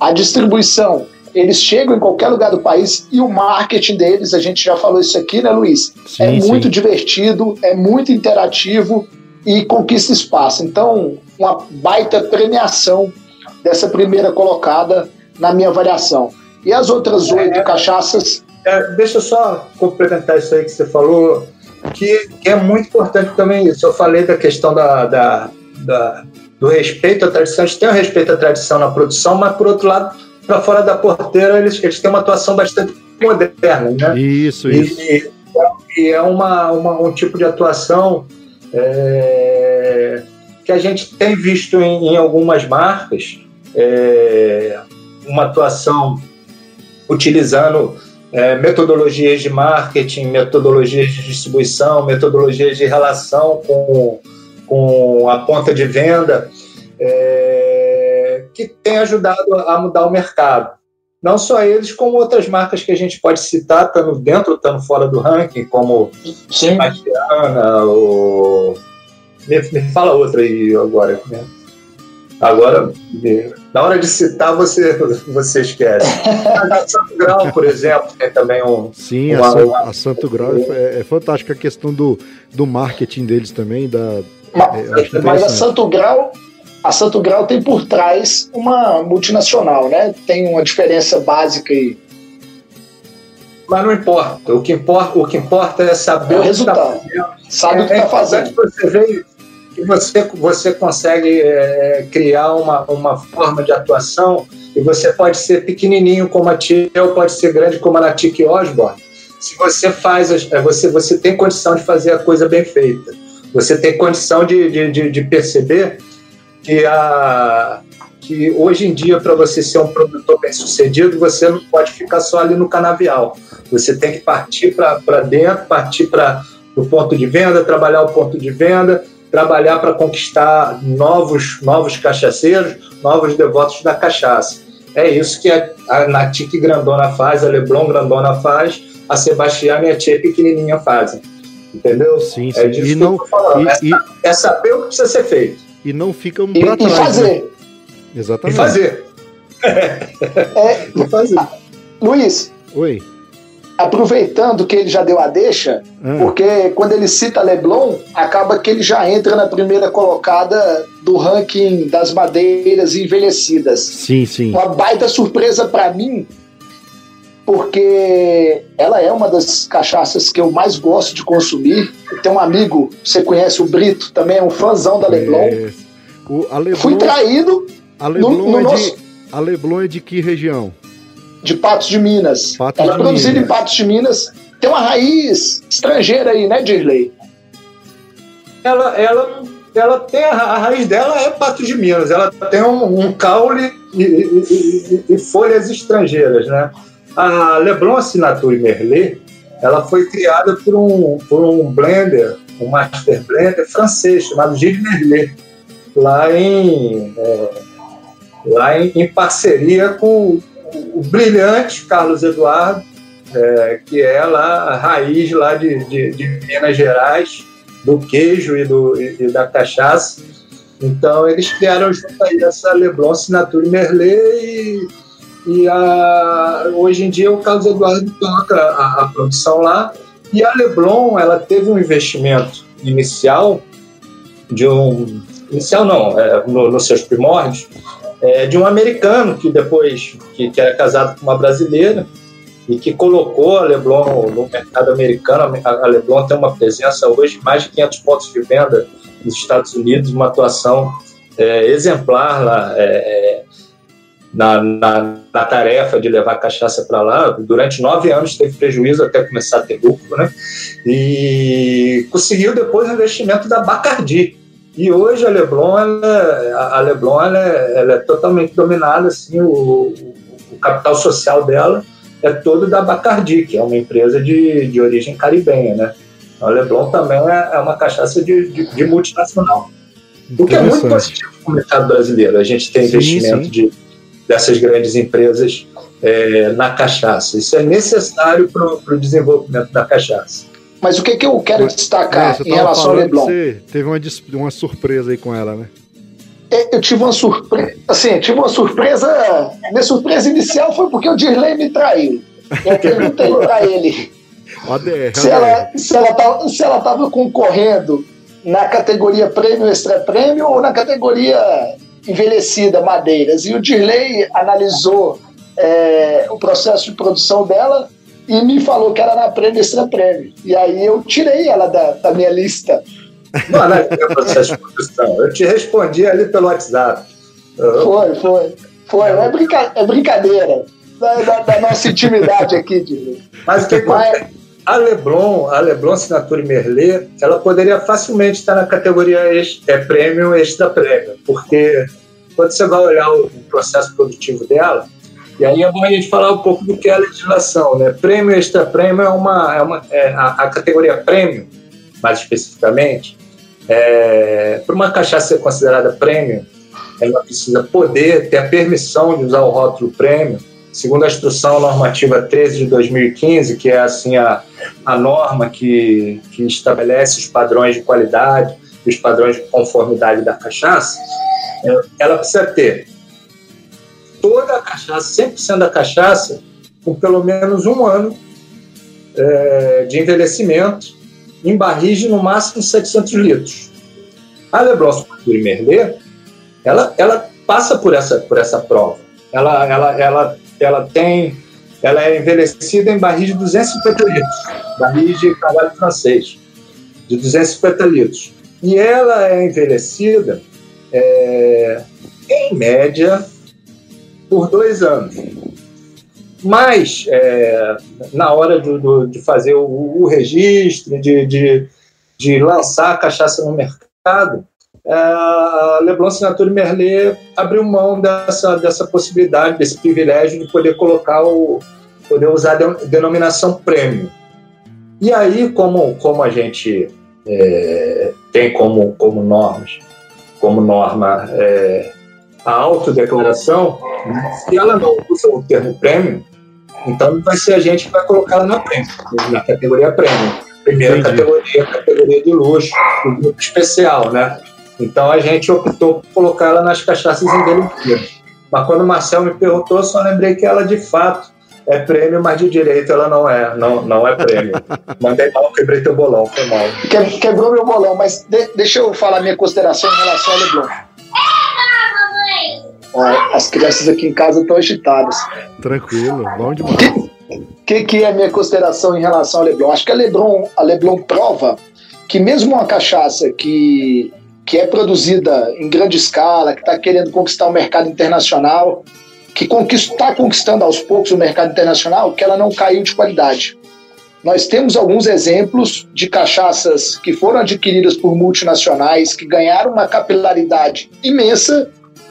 C: A distribuição eles chegam em qualquer lugar do país e o marketing deles, a gente já falou isso aqui, né, Luiz? Sim, é muito sim. divertido, é muito interativo e conquista espaço. Então, uma baita premiação dessa primeira colocada na minha avaliação. E as outras oito é, cachaças.
B: É, deixa eu só complementar isso aí que você falou, que, que, é muito importante também isso. Eu falei da questão da, da, da do respeito à tradição, gente tem o respeito à tradição na produção, mas por outro lado para fora da porteira, eles, eles têm uma atuação bastante moderna, né?
A: Isso, isso.
B: E, e é uma, uma, um tipo de atuação é, que a gente tem visto em, em algumas marcas, é, uma atuação utilizando é, metodologias de marketing, metodologias de distribuição, metodologias de relação com, com a ponta de venda. É, que tem ajudado a mudar o mercado. Não só eles, como outras marcas que a gente pode citar, estando dentro, estando fora do ranking, como Sebastiana, ou. Me, me, fala outra aí agora. Né? Agora, na hora de citar, você, você esquece. a Santo Grau, por exemplo, tem também um.
A: Sim, uma, a, Santo, a Santo Grau é, é fantástica a questão do, do marketing deles também. Da,
C: mas, é, mas a Santo Grau a Santo Grau tem por trás uma multinacional, né? Tem uma diferença básica aí.
B: Mas não importa. O que importa, o que importa é saber é
C: o, resultado. Que tá Sabe é, o que está é fazendo.
B: Você vê você, você consegue é, criar uma, uma forma de atuação e você pode ser pequenininho como a Tia ou pode ser grande como a Natique Osborne. Se você faz, é, você, você tem condição de fazer a coisa bem feita. Você tem condição de, de, de, de perceber que, a, que hoje em dia, para você ser um produtor bem sucedido, você não pode ficar só ali no canavial. Você tem que partir para dentro, partir para o ponto de venda, trabalhar o ponto de venda, trabalhar para conquistar novos, novos cachaceiros, novos devotos da cachaça. É isso que a, a Natic Grandona faz, a Leblon Grandona faz, a Sebastiana e a Tia Pequenininha fazem. Entendeu?
A: Sim, sim. É disso e que não, eu tô
B: falando. E, é, é saber o que precisa ser feito
A: e não ficam para trás.
C: E fazer. Né?
A: Exatamente.
B: E fazer.
C: é, e fazer. Luiz.
A: Oi.
C: Aproveitando que ele já deu a deixa, ah. porque quando ele cita Leblon, acaba que ele já entra na primeira colocada do ranking das madeiras envelhecidas.
A: Sim, sim.
C: Uma baita surpresa para mim porque ela é uma das cachaças que eu mais gosto de consumir. Tem um amigo, você conhece o Brito, também é um fãzão da Leblon. É. O, Leblon Fui traído.
A: A Leblon, no, no é nosso... de, a Leblon é de que região?
C: De Patos de Minas.
A: Patos
C: ela é produzida Minas. em Patos de Minas. Tem uma raiz estrangeira aí, né, Dirley?
B: Ela, ela, ela tem a, a raiz dela é Patos de Minas. Ela tem um, um caule e, e, e, e folhas estrangeiras, né? A Leblon Assinature Merlet, ela foi criada por um, por um blender, um master blender francês chamado Gilles Merlet, lá em, é, lá em, em, parceria com o, brilhante Carlos Eduardo, é, que é lá a raiz lá de, de, de Minas Gerais, do queijo e, do, e, e da cachaça. Então eles criaram junto aí essa Leblon Assinature Merlet e e a, hoje em dia o Carlos Eduardo toca a, a, produção lá. E a Leblon, ela teve um investimento inicial de um inicial não, é, no, nos seus primórdios, é, de um americano que depois que, que, era casado com uma brasileira e que colocou a Leblon no mercado americano. A, a Leblon tem uma presença hoje mais de 500 pontos de venda nos Estados Unidos, uma atuação é, exemplar lá. É, é na, na, na, tarefa de levar cachaça para lá. Durante nove anos teve prejuízo até começar a ter lucro, né? E conseguiu depois o investimento da Bacardi. E hoje a Leblon, ela, a Leblon, ela é, ela é totalmente dominada, assim, o, o, capital social dela é todo da Bacardi, que é uma empresa de, de origem caribenha, né? A Leblon também é, é uma cachaça de, de, de multinacional. O que é muito positivo para o mercado brasileiro. A gente tem sim, investimento sim. de dessas grandes empresas é, na cachaça. Isso é necessário para o desenvolvimento da cachaça.
C: Mas o que, que eu quero Mas, destacar é, em relação ao Leblon?
A: Você teve uma, uma surpresa aí com ela, né?
C: É, eu tive uma surpresa, assim, tive uma surpresa. Minha surpresa inicial foi porque o Dirley me traiu. Eu perguntei para ele
A: ADR,
C: se, ela, se, ela tava, se ela estava concorrendo na categoria prêmio extra prêmio ou na categoria envelhecida, madeiras. E o Dirley analisou é, o processo de produção dela e me falou que era na prêmio extra prêmio. E aí eu tirei ela da, da minha lista.
B: Não, não é processo de produção. Eu te respondi ali pelo WhatsApp.
C: Foi, foi. Foi, é, brinca é brincadeira da, da, da, nossa intimidade aqui, Dirley.
B: Mas o que Mas, a Leblon, a Leblon Assinature Merlet, ela poderia facilmente estar na categoria é, prêmio extra prêmio, porque quando você vai olhar o, processo produtivo dela, e aí é bom a gente falar um pouco do que é a legislação, né? Prêmio extra prêmio é uma, é uma é a, a, categoria prêmio, mais especificamente, é, para uma cachaça ser considerada prêmio, ela precisa poder ter a permissão de usar o rótulo prêmio segundo a instrução normativa 13 de 2015, que é assim a, a norma que, que estabelece os padrões de qualidade e os padrões de conformidade da cachaça, ela precisa ter toda a cachaça, 100% da cachaça, com pelo menos um ano é, de envelhecimento, em barris de no máximo 700 litros. A Leblon Superior Merlet, ela, ela passa por essa, por essa prova. Ela, ela, ela ela tem, ela é envelhecida em barris de 250 litros, barris de cavalo francês, de 250 litros. E ela é envelhecida, é, em média, por dois anos. Mas, é, na hora do, do, de fazer o, o registro, de, de, de lançar a cachaça no mercado, é, a Leblon Signature Merlet abriu mão dessa, dessa possibilidade, desse privilégio de poder colocar o poder usar a denominação prêmio. E aí, como, como a gente é, tem como, como normas, como norma é, a autodeclaração, se ela não usa o termo prêmio, então vai ser a gente que vai colocar ela na prêmio, na categoria prêmio. Primeira Entendi. categoria, categoria de luxo, grupo especial, né? Então a gente optou por colocar ela nas cachaças envelhecidas. Mas quando o Marcel me perguntou, só lembrei que ela de fato é prêmio, mas de direito ela não é, não, não é prêmio. Mandei mal, quebrei teu bolão, foi mal.
C: Que, quebrou meu bolão, mas de, deixa eu falar minha consideração em relação ao Leblon. As crianças aqui em casa estão agitadas.
A: Tranquilo, bom demais.
C: que, que é a minha consideração em relação a Leblon? Acho que a Leblon, a Leblon prova que mesmo uma cachaça que, que é produzida em grande escala, que está querendo conquistar o mercado internacional, que está conquistando aos poucos o mercado internacional, que ela não caiu de qualidade. Nós temos alguns exemplos de cachaças que foram adquiridas por multinacionais, que ganharam uma capilaridade imensa,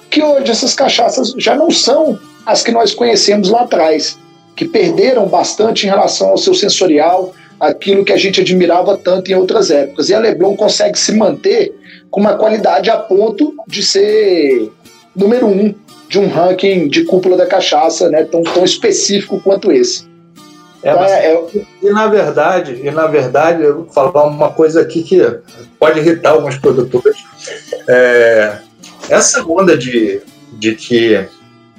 C: que hoje essas cachaças já não são as que nós conhecemos lá atrás, que perderam bastante em relação ao seu sensorial, aquilo que a gente admirava tanto em outras épocas. E a Leblon consegue se manter com uma qualidade a ponto de ser número um de um ranking de cúpula da cachaça, né, tão, tão específico quanto esse.
B: É, mas, é, é... E na verdade, e na verdade, eu vou falar uma coisa aqui que pode irritar alguns produtores. É, essa onda de, de que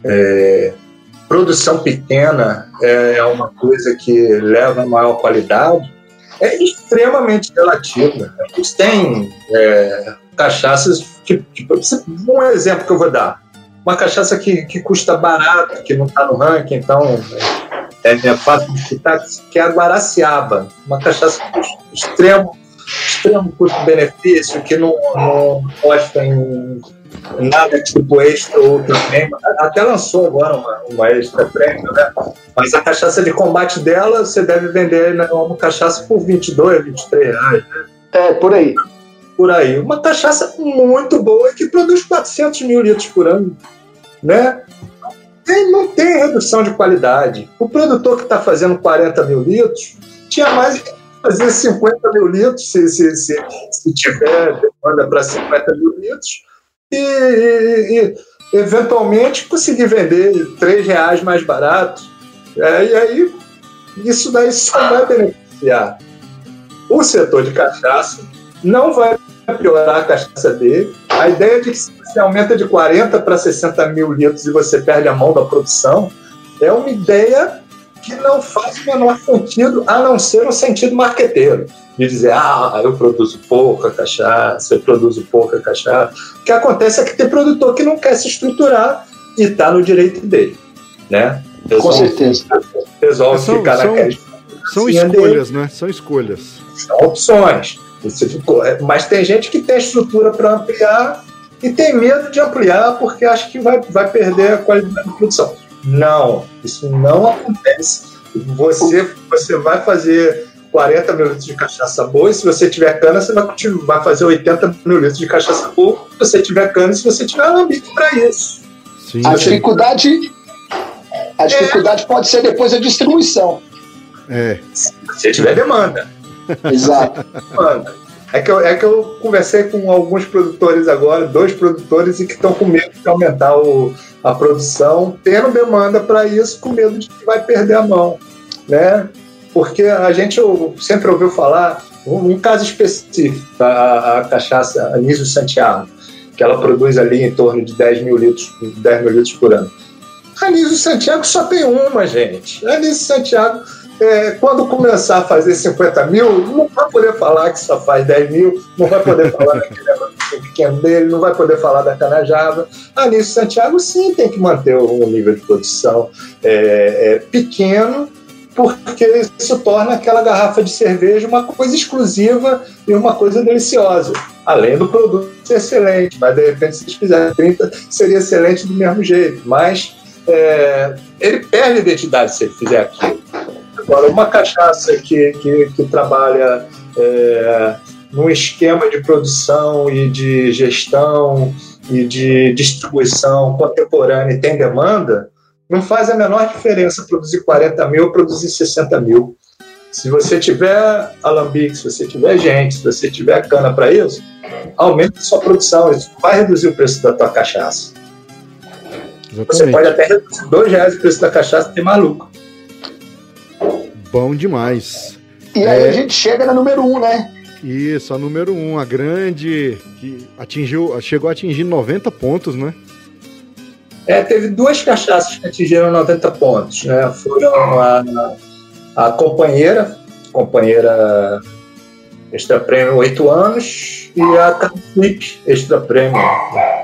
B: é, produção pequena é uma coisa que leva a maior qualidade, é extremamente relativa. A gente tem é, cachaças que, um exemplo que eu vou dar, uma cachaça que, que custa barato, que não está no ranking, então é, é fácil de citar, que é a Guaraciaba, uma cachaça extremo, extremo custo-benefício, que não, não posta em nada tipo extra ou outro prêmio. Até lançou agora uma, uma extra prêmio, né? Mas a cachaça de combate dela, você deve vender na uma cachaça por 22, 23 reais, né?
C: É, por aí.
B: Por aí. Uma cachaça muito boa que produz 400 mil litros por ano, né? Tem, não tem redução de qualidade. O produtor que está fazendo 40 mil litros tinha mais que fazer 50 mil litros, se, se, se, se tiver demanda para 50 mil litros, e, e, eventualmente conseguir vender três reais mais barato. É, e aí isso daí só vai beneficiar o setor de cachaça, não vai piorar a cachaça dele. A ideia de que se você aumenta de 40 para 60 mil litros e você perde a mão da produção é uma ideia que não faz o menor sentido, a não ser no sentido marqueteiro de dizer, ah, eu produzo pouca cachaça, eu produzo pouca cachaça. O que acontece é que tem produtor que não quer se estruturar e está no direito dele, né?
C: Resolve, Com certeza.
B: Resolve são, ficar
A: são, naquela São escolhas, dele. né? São escolhas.
B: São opções. É, mas tem gente que tem estrutura para ampliar e tem medo de ampliar porque acha que vai, vai perder a qualidade da produção. Não, isso não acontece. Você, você vai fazer 40 mil litros de cachaça boa, e se você tiver cana, você vai, vai fazer 80 mil litros de cachaça boa, se você tiver cana, se você tiver alambique para isso.
C: Sim, a dificuldade, a dificuldade é. pode ser depois a distribuição.
B: É. Se você tiver demanda.
C: Exato.
B: Demanda. É que, eu, é que eu conversei com alguns produtores agora, dois produtores, e que estão com medo de aumentar o, a produção, tendo demanda para isso, com medo de que vai perder a mão. Né? porque a gente sempre ouviu falar um caso específico, a, a cachaça Anísio Santiago, que ela produz ali em torno de 10 mil litros, 10 mil litros por ano. Anísio Santiago só tem uma, gente. Anísio Santiago, é, quando começar a fazer 50 mil, não vai poder falar que só faz 10 mil, não vai poder falar daquele pequeno dele, não vai poder falar da Canajava. Anísio Santiago, sim, tem que manter um nível de produção é, é, pequeno, porque isso torna aquela garrafa de cerveja uma coisa exclusiva e uma coisa deliciosa. Além do produto ser excelente, mas de repente se eles fizerem 30, seria excelente do mesmo jeito. Mas é, ele perde a identidade se ele fizer aquilo. Agora, uma cachaça que, que, que trabalha é, num esquema de produção e de gestão e de distribuição contemporânea e tem demanda, não faz a menor diferença produzir 40 mil ou produzir 60 mil. Se você tiver alambique, se você tiver gente, se você tiver cana para isso, aumente a sua produção. Isso vai reduzir o preço da tua cachaça. Exatamente. Você pode até reduzir dois reais o preço da cachaça ter maluco.
A: Bom demais.
C: E aí é... a gente chega na número um, né?
A: Isso, a número um, a grande, que atingiu, chegou a atingir 90 pontos, né?
B: É, teve duas cachaças que atingiram 90 pontos. Né? Foram a, a companheira, companheira extra prêmio 8 anos, e a Catlip extra prêmio,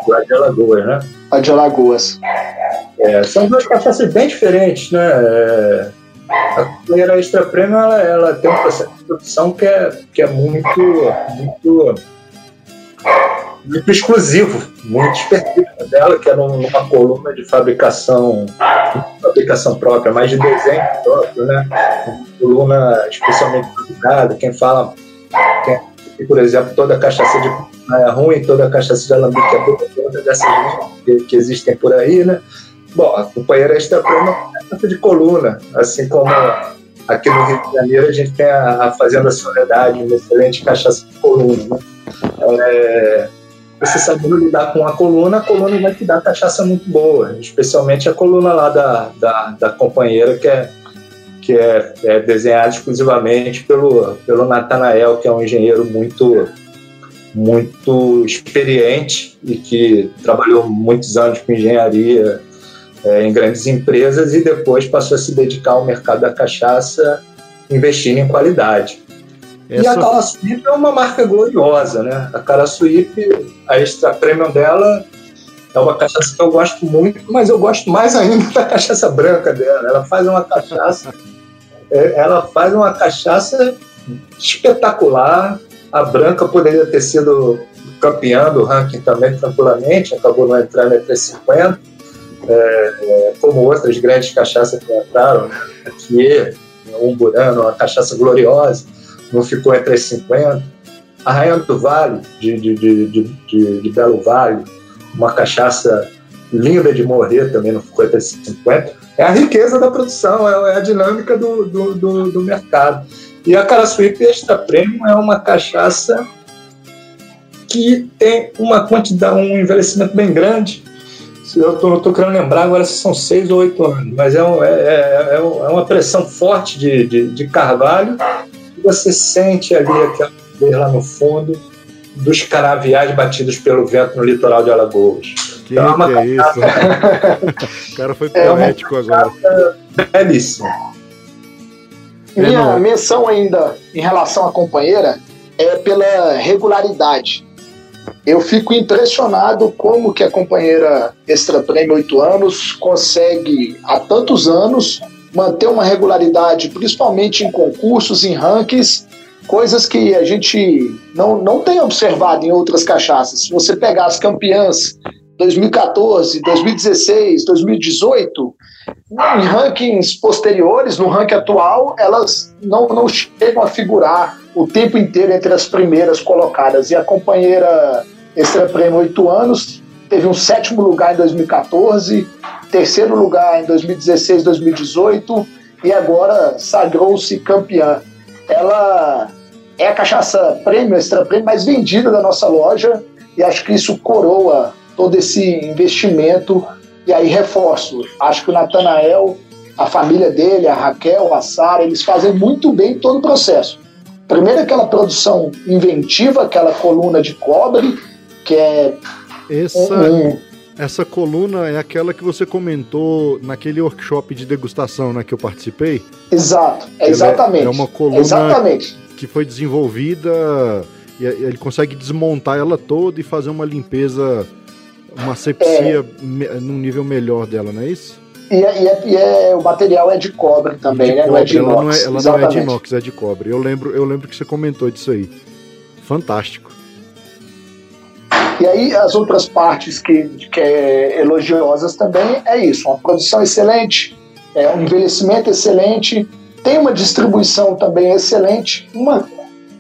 B: lá de Alagoas, né?
C: A de Alagoas.
B: É, são duas cachaças bem diferentes, né? É, A companheira extra premium ela, ela tem um processo de produção que é, que é muito, muito, muito exclusivo, muito específico dela, que é numa coluna de fabricação, fabricação própria, mais de desenho próprio, né? Uma coluna especialmente produzida. Quem fala, quem, por exemplo, toda a cachaça de é ruim, toda a cachaça de alambique é boa, todas dessas que, que existem por aí, né? Bom, a companheira premium é cachaça de coluna, assim como aqui no Rio de Janeiro a gente tem a, a Fazenda Soledade, uma excelente cachaça de coluna. Né? É, você sabendo lidar com a coluna, a coluna vai te dar cachaça muito boa, especialmente a coluna lá da, da, da companheira, que é, que é, é desenhada exclusivamente pelo, pelo Natanael, que é um engenheiro muito muito experiente e que trabalhou muitos anos com engenharia é, em grandes empresas e depois passou a se dedicar ao mercado da cachaça, investindo em qualidade. Essa... E a Cala Suípe é uma marca gloriosa, né? A Cala Suípe, a extra premium dela é uma cachaça que eu gosto muito, mas eu gosto mais ainda da cachaça branca dela. Ela faz uma cachaça, é, ela faz uma cachaça espetacular. A branca poderia ter sido campeã do ranking também tranquilamente, acabou não entrando entre 50 é, é, como outras grandes cachaças que entraram, né? aqui, Umburano, uma cachaça gloriosa, não ficou entre as 50. A Rainha do Vale, de, de, de, de, Belo Vale, uma cachaça linda de morrer, também não ficou entre as 50. É a riqueza da produção, é, é a dinâmica do, do, do, do mercado. E a Caraçuípe Extra Premium é uma cachaça que tem uma quantidade, um envelhecimento bem grande, eu tô, tô querendo lembrar agora se são seis ou oito anos, mas é, um, é, é, é, é uma pressão forte de, de, de, carvalho você sente ali aquela lá no fundo dos canaviais batidos pelo vento no litoral de Alagoas.
A: Que, então, é, que é isso? o cara foi poético é agora.
B: Belíssimo.
C: Minha menção ainda em relação à companheira é pela regularidade eu fico impressionado como que a companheira Extra Prêmio 8 anos consegue, há tantos anos, manter uma regularidade, principalmente em concursos, em rankings, coisas que a gente não, não tem observado em outras cachaças. Se você pegar as campeãs 2014, 2016, 2018, em rankings posteriores, no ranking atual, elas não, não chegam a figurar o tempo inteiro entre as primeiras colocadas. E a companheira Extra Prêmio 8 anos teve um sétimo lugar em 2014, terceiro lugar em 2016, 2018 e agora sagrou-se campeã. Ela é a cachaça prêmio, extra prêmio mais vendida da nossa loja e acho que isso coroa todo esse investimento. E aí reforço, acho que o Natanael, a família dele, a Raquel, a Sara, eles fazem muito bem todo o processo. Primeiro aquela produção inventiva, aquela coluna de cobre, que é
A: essa um, essa coluna é aquela que você comentou naquele workshop de degustação, né, que eu participei.
C: Exato, é exatamente.
A: É, é uma coluna exatamente. que foi desenvolvida e ele consegue desmontar ela toda e fazer uma limpeza uma sepsia é. num nível melhor dela, não é isso?
C: E, é, e, é, e é, o material é de cobre também, de né? Cobre. Não é de inox.
A: Ela, não é, ela não é de inox, é de cobre. Eu lembro, eu lembro que você comentou disso aí. Fantástico.
C: E aí as outras partes que, que é elogiosas também é isso, uma produção excelente, é um envelhecimento excelente, tem uma distribuição também excelente, uma,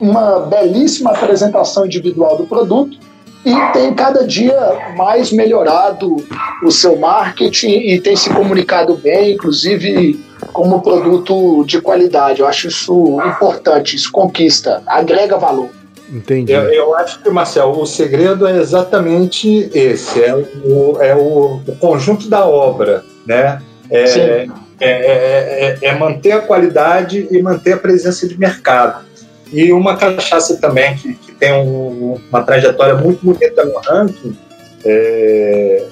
C: uma belíssima apresentação individual do produto e tem cada dia mais melhorado o seu marketing e tem se comunicado bem, inclusive como produto de qualidade. Eu acho isso importante, isso conquista, agrega valor.
A: Entendi.
B: Eu, eu acho que, Marcel, o segredo é exatamente esse: é o, é o, o conjunto da obra, né? É, é, é, é, é, manter a qualidade e manter a presença de mercado. E uma cachaça também que, que tem um, uma trajetória muito bonita no ranking, é,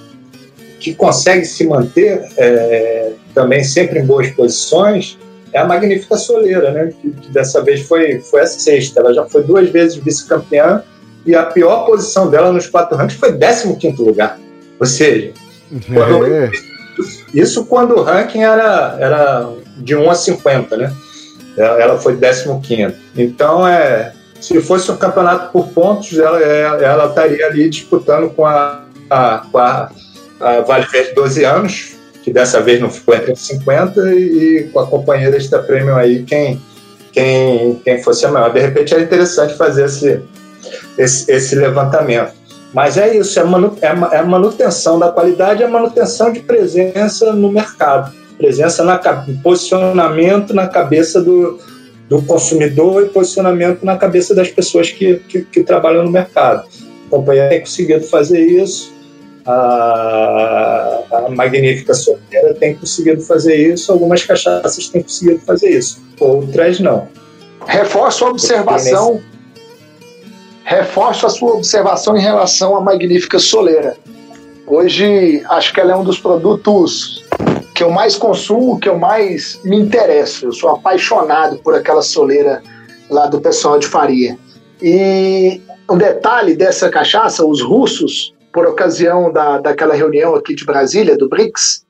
B: que consegue se manter é, também sempre em boas posições, é a Magnífica Soleira, né? Que, que, dessa vez foi, foi a sexta. Ela já foi duas vezes vice-campeã e a pior posição dela nos quatro rankings foi 15 lugar. Ou seja, é. quando Isso quando o ranking era, era de 1 a 50, né? Ela foi 15. Então, é, se fosse um campeonato por pontos, ela, ela estaria ali disputando com a, a, com a, a Vale Verde 12 anos, que dessa vez não ficou entre 50, e com a companheira Extra Premium aí, quem, quem, quem fosse a maior. De repente era interessante fazer esse, esse, esse levantamento. Mas é isso, é, manu, é, é manutenção da qualidade, é manutenção de presença no mercado presença na posicionamento na cabeça do, do consumidor e posicionamento na cabeça das pessoas que, que, que trabalham no mercado. A companhia tem conseguido fazer isso, a, a Magnífica Solteira tem conseguido fazer isso, algumas cachaças têm conseguido fazer isso, outras não.
C: Reforço a observação. Reforço a sua observação em relação à Magnífica Soleira. Hoje, acho que ela é um dos produtos que eu mais consumo, que eu mais me interesso. Eu sou apaixonado por aquela soleira lá do pessoal de Faria. E um detalhe dessa cachaça, os russos, por ocasião da, daquela reunião aqui de Brasília, do BRICS,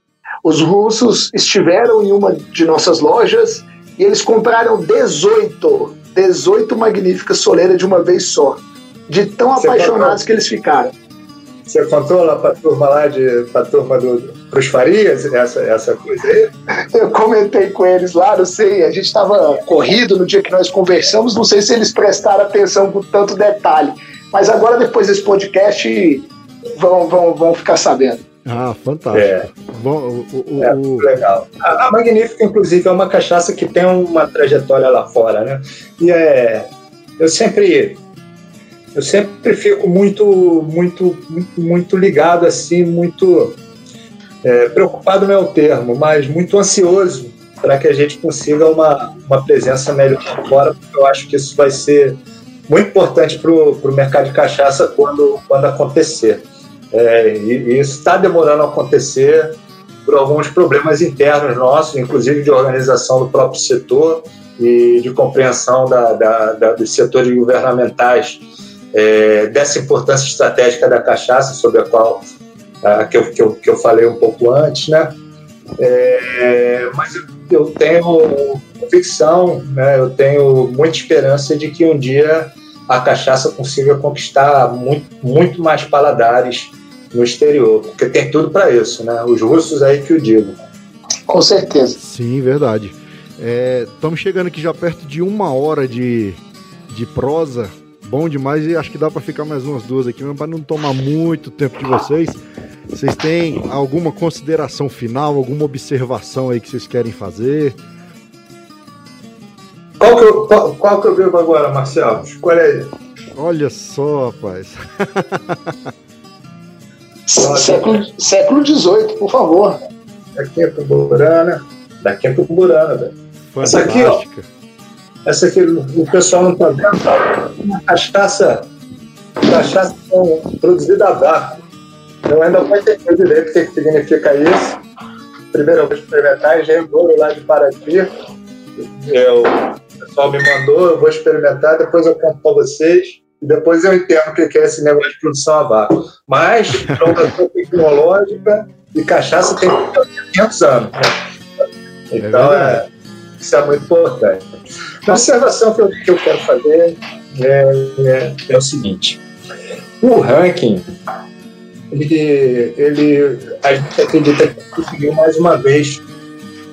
C: os russos estiveram em uma de nossas lojas e eles compraram 18, 18 magníficas soleiras de uma vez só. De tão Você apaixonados que eles ficaram.
B: Você contou lá para a turma lá, de, para a turma do, Farias, essa, essa coisa aí?
C: Eu comentei com eles lá, não sei, a gente estava corrido no dia que nós conversamos, não sei se eles prestaram atenção com tanto detalhe. Mas agora, depois desse podcast, vão, vão, vão ficar sabendo.
A: Ah, fantástico. É. Bom, o, o,
B: é, legal. A, a Magnífica, inclusive, é uma cachaça que tem uma trajetória lá fora, né? E é. Eu sempre eu sempre fico muito, muito, muito, muito ligado assim, muito é, preocupado não é o termo, mas muito ansioso para que a gente consiga uma, uma presença melhor fora, porque eu acho que isso vai ser muito importante para o mercado de cachaça quando, quando acontecer. É, e, e, isso está demorando a acontecer por alguns problemas internos nossos, inclusive de organização do próprio setor e de compreensão da, da, da dos setores governamentais é, dessa importância estratégica da cachaça, sobre a qual uh, que, eu, que, eu, que eu falei um pouco antes, né? É, mas eu tenho convicção, né? eu tenho muita esperança de que um dia a cachaça consiga conquistar muito, muito mais paladares no exterior, porque tem tudo para isso, né? Os russos aí que o digo.
C: Com certeza.
A: Sim, verdade. Estamos é, chegando aqui já perto de uma hora de, de prosa. Bom demais e acho que dá para ficar mais umas duas aqui, mas para não tomar muito tempo de vocês. Vocês têm alguma consideração final, alguma observação aí que vocês querem fazer?
B: Qual que eu, qual, qual que eu bebo agora, Marcelo? Escolhe aí.
A: Olha só, rapaz.
C: século, século XVIII, por favor.
B: Daqui é Burana. Daqui é Burana, velho. Essa aqui, ó. Essa aqui o pessoal não tá vendo. Uma cachaça. Cachaça produzida a vácuo. Eu ainda não entendi direito o que, significa isso. Primeiro eu vou experimentar engenho ouro lá de Paraty. Eu, o pessoal me mandou, eu vou experimentar, depois eu conto para vocês. E depois eu entendo o que é esse negócio de produção a vácuo. Mas, produção tecnológica e cachaça tem 500 anos. Né? Então, é, isso é muito importante. A observação que eu, que eu quero fazer é, é, é o seguinte: o ranking ele, ele, a gente acredita que conseguiu mais uma vez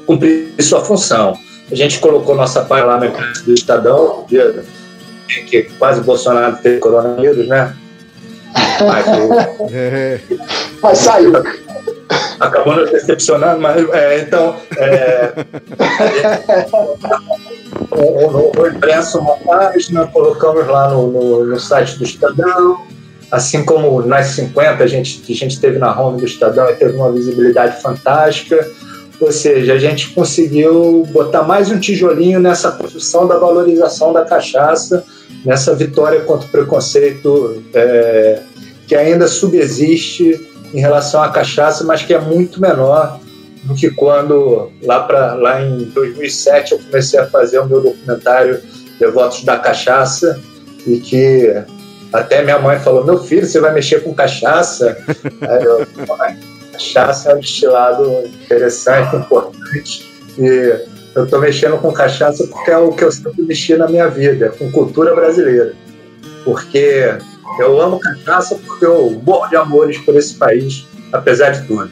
B: cumprir sua função. A gente colocou nossa página lá na imprensa do Estadão, dia que quase Bolsonaro teve coronavírus, né?
C: Mas, mas saiu.
B: Acabou nos decepcionando, mas é, então. É, o, o, impresso uma página, colocamos lá no, no, no site do Estadão assim como nas 50 a gente, a gente teve na home do Estadão e teve uma visibilidade fantástica, ou seja, a gente conseguiu botar mais um tijolinho nessa construção da valorização da cachaça, nessa vitória contra o preconceito é, que ainda subsiste em relação à cachaça, mas que é muito menor do que quando lá para lá em 2007 eu comecei a fazer o meu documentário Devotos da Cachaça e que até minha mãe falou: Meu filho, você vai mexer com cachaça? Aí eu, Cachaça é um destilado interessante, importante. E eu estou mexendo com cachaça porque é o que eu sempre mexi na minha vida, com cultura brasileira. Porque eu amo cachaça porque eu morro de amores por esse país, apesar de tudo.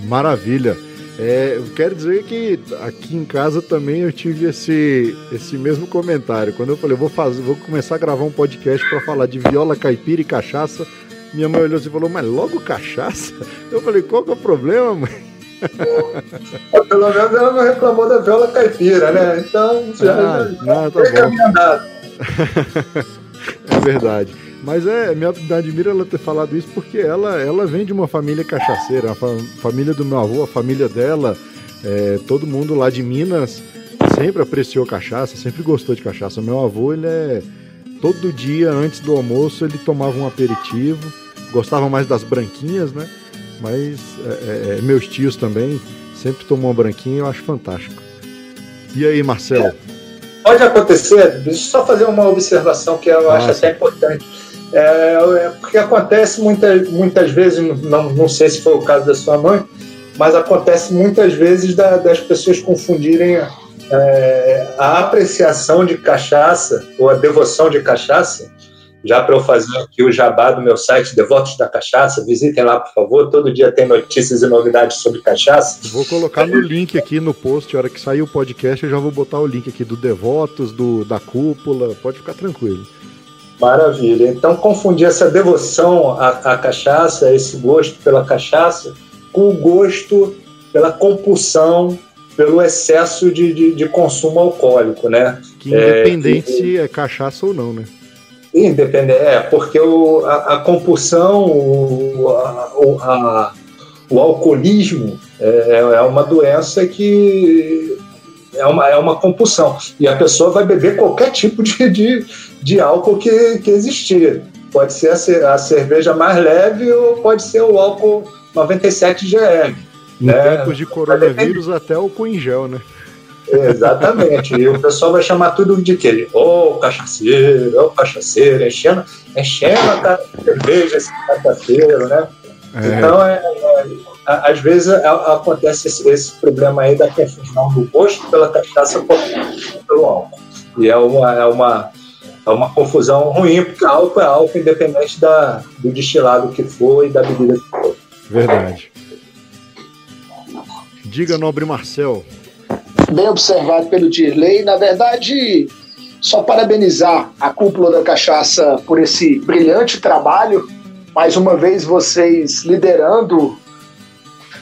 A: Maravilha. É, eu quero dizer que aqui em casa também eu tive esse, esse mesmo comentário. Quando eu falei, vou fazer, vou começar a gravar um podcast para falar de viola caipira e cachaça, minha mãe olhou assim e falou, mas logo cachaça? Eu falei, qual que é o problema, mãe?
B: Pelo menos ela não reclamou da viola caipira, né? Então já, ah, não, tá
A: bom. é verdade. Mas é, me admira ela ter falado isso porque ela, ela vem de uma família cachaceira, a família do meu avô, a família dela, é, todo mundo lá de Minas sempre apreciou cachaça, sempre gostou de cachaça. Meu avô, ele é todo dia antes do almoço ele tomava um aperitivo, gostava mais das branquinhas, né? Mas é, é, é meus tios também sempre tomam uma branquinha, eu acho fantástico. E aí, Marcelo?
B: Pode acontecer, deixa eu só fazer uma observação que eu acho até importante é, é, porque acontece muita, muitas vezes, não, não sei se foi o caso da sua mãe, mas acontece muitas vezes da, das pessoas confundirem é, a apreciação de cachaça ou a devoção de cachaça. Já para eu fazer aqui o jabá do meu site, Devotos da Cachaça, visitem lá, por favor. Todo dia tem notícias e novidades sobre cachaça.
A: Vou colocar no link aqui no post, a hora que sair o podcast, eu já vou botar o link aqui do Devotos, do, da Cúpula, pode ficar tranquilo.
B: Maravilha. Então, confundir essa devoção à, à, cachaça, esse gosto pela cachaça, com o gosto pela compulsão, pelo excesso de, de, de consumo alcoólico, né?
A: Que independente é, se é cachaça ou não, né?
B: Independente, é, porque o, a, a compulsão, o, a, a, o alcoolismo é, é uma doença que é uma, é uma compulsão. E a pessoa vai beber qualquer tipo de, de, de álcool que, que existir. Pode ser a, a, cerveja mais leve ou pode ser o álcool 97 GM.
A: Em né? tempos de coronavírus, até o em gel, né?
B: Exatamente. e o pessoal vai chamar tudo de quê? Ô, oh, cachaceiro, ô, oh, cachaceiro, enchendo, enchendo a cerveja esse cachaceiro, né? É. Então, é, é, às vezes acontece esse, esse, problema aí da confusão do gosto pela cachaça pelo álcool. E é uma, é uma, é uma confusão ruim, porque álcool é álcool, independente da, do destilado que for e da bebida que for.
A: Verdade. Diga, nobre Marcel.
C: Bem observado pelo Dirley. Na verdade, só parabenizar a cúpula da cachaça por esse brilhante trabalho. Mais uma vez, vocês liderando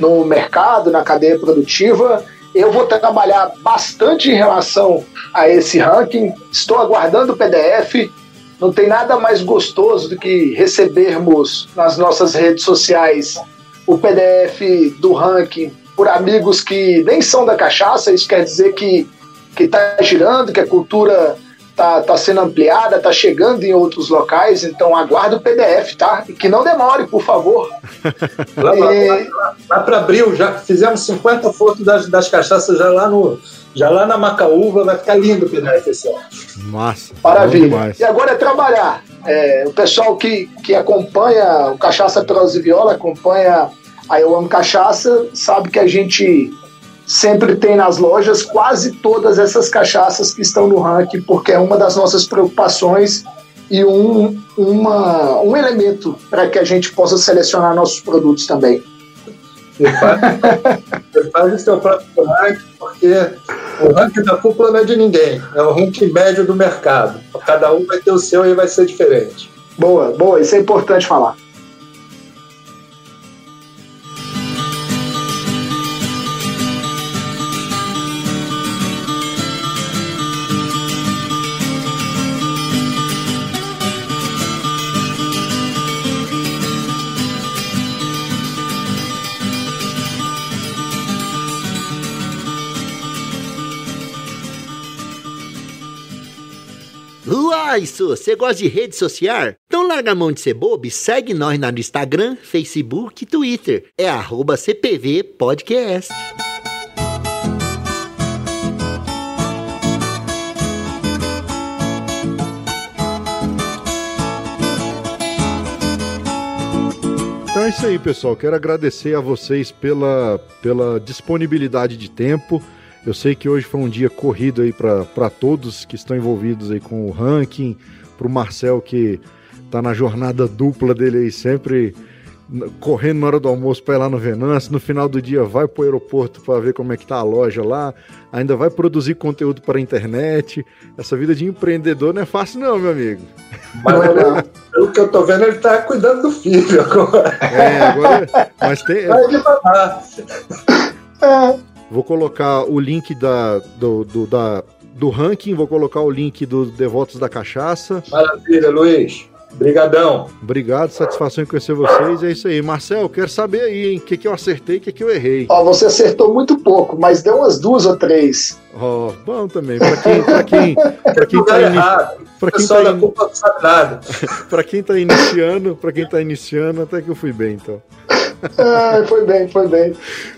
C: no mercado, na cadeia produtiva. Eu vou trabalhar bastante em relação a esse ranking. Estou aguardando o PDF. Não tem nada mais gostoso do que recebermos nas nossas redes sociais o PDF do ranking por amigos que nem são da cachaça. Isso quer dizer que que está girando, que a cultura tá, tá sendo ampliada, tá chegando em outros locais, então aguardo o PDF, tá? E que não demore, por favor.
B: lá, lá, lá, lá para abril, já fizemos 50 fotos das, das cachaças já lá no. Já lá na Macaúva vai ficar lindo o PDF esse ano.
A: Massa.
C: Maravilha. E agora é trabalhar. É, o pessoal que, que acompanha o Cachaça Pelas e Viola, acompanha a Eu Amo Cachaça, sabe que a gente sempre tem nas lojas quase todas essas cachaças que estão no ranking, porque é uma das nossas preocupações e um, uma, um elemento para que a gente possa selecionar nossos produtos também.
B: Faz o seu próprio ranking, porque o ranking da cúpula não é de ninguém, é o ranking médio do mercado. Cada um vai ter o seu e vai ser diferente.
C: Boa, boa, isso é importante falar.
D: Isso, você gosta de rede social? Então larga a mão de ser bobo e segue nós no Instagram, Facebook e Twitter. É arroba CPV Podcast.
A: Então é isso aí, pessoal. Quero agradecer a vocês pela, pela disponibilidade de tempo. Eu sei que hoje foi um dia corrido aí para todos que estão envolvidos aí com o ranking, para o Marcel que tá na jornada dupla dele aí sempre correndo na hora do almoço para ir lá no Venâncio, no final do dia vai para o aeroporto para ver como é que tá a loja lá, ainda vai produzir conteúdo para a internet. Essa vida de empreendedor não é fácil não, meu amigo.
B: Mas pelo que eu tô vendo, ele tá cuidando do filho agora.
A: É, agora. Mas tem. É. Vou colocar o link da, do, do, da, do ranking, vou colocar o link do Devotos da Cachaça.
B: Maravilha, Luiz. Obrigadão.
A: Obrigado, satisfação em conhecer vocês. É isso aí. Marcel, quero saber aí, hein? O que, que eu acertei e o que, que eu errei.
C: Ó, você acertou muito pouco, mas deu umas duas ou três.
A: Ó, oh, bom também. Pra quem, pra quem, pra quem tá iniciando. Pra quem tá in... culpa pra quem tá iniciando, pra quem tá iniciando, até que eu fui bem, então.
C: Ah, foi bem, foi bem.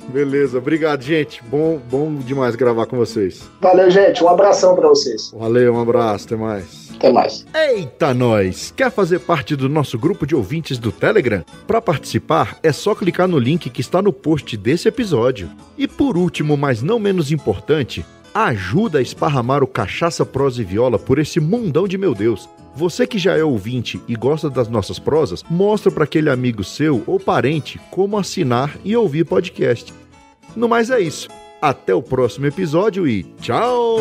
A: Beleza, obrigado, gente. Bom, bom demais gravar com vocês.
C: Valeu, gente. Um abração para vocês.
A: Valeu, um abraço, até mais.
C: Até mais.
A: Eita, nós! Quer fazer parte do nosso grupo de ouvintes do Telegram? Para participar, é só clicar no link que está no post desse episódio. E por último, mas não menos importante, ajuda a esparramar o Cachaça, Prosa e Viola por esse mundão de meu Deus. Você que já é ouvinte e gosta das nossas prosas, mostra para aquele amigo seu ou parente como assinar e ouvir podcast. No mais é isso. Até o próximo episódio e tchau!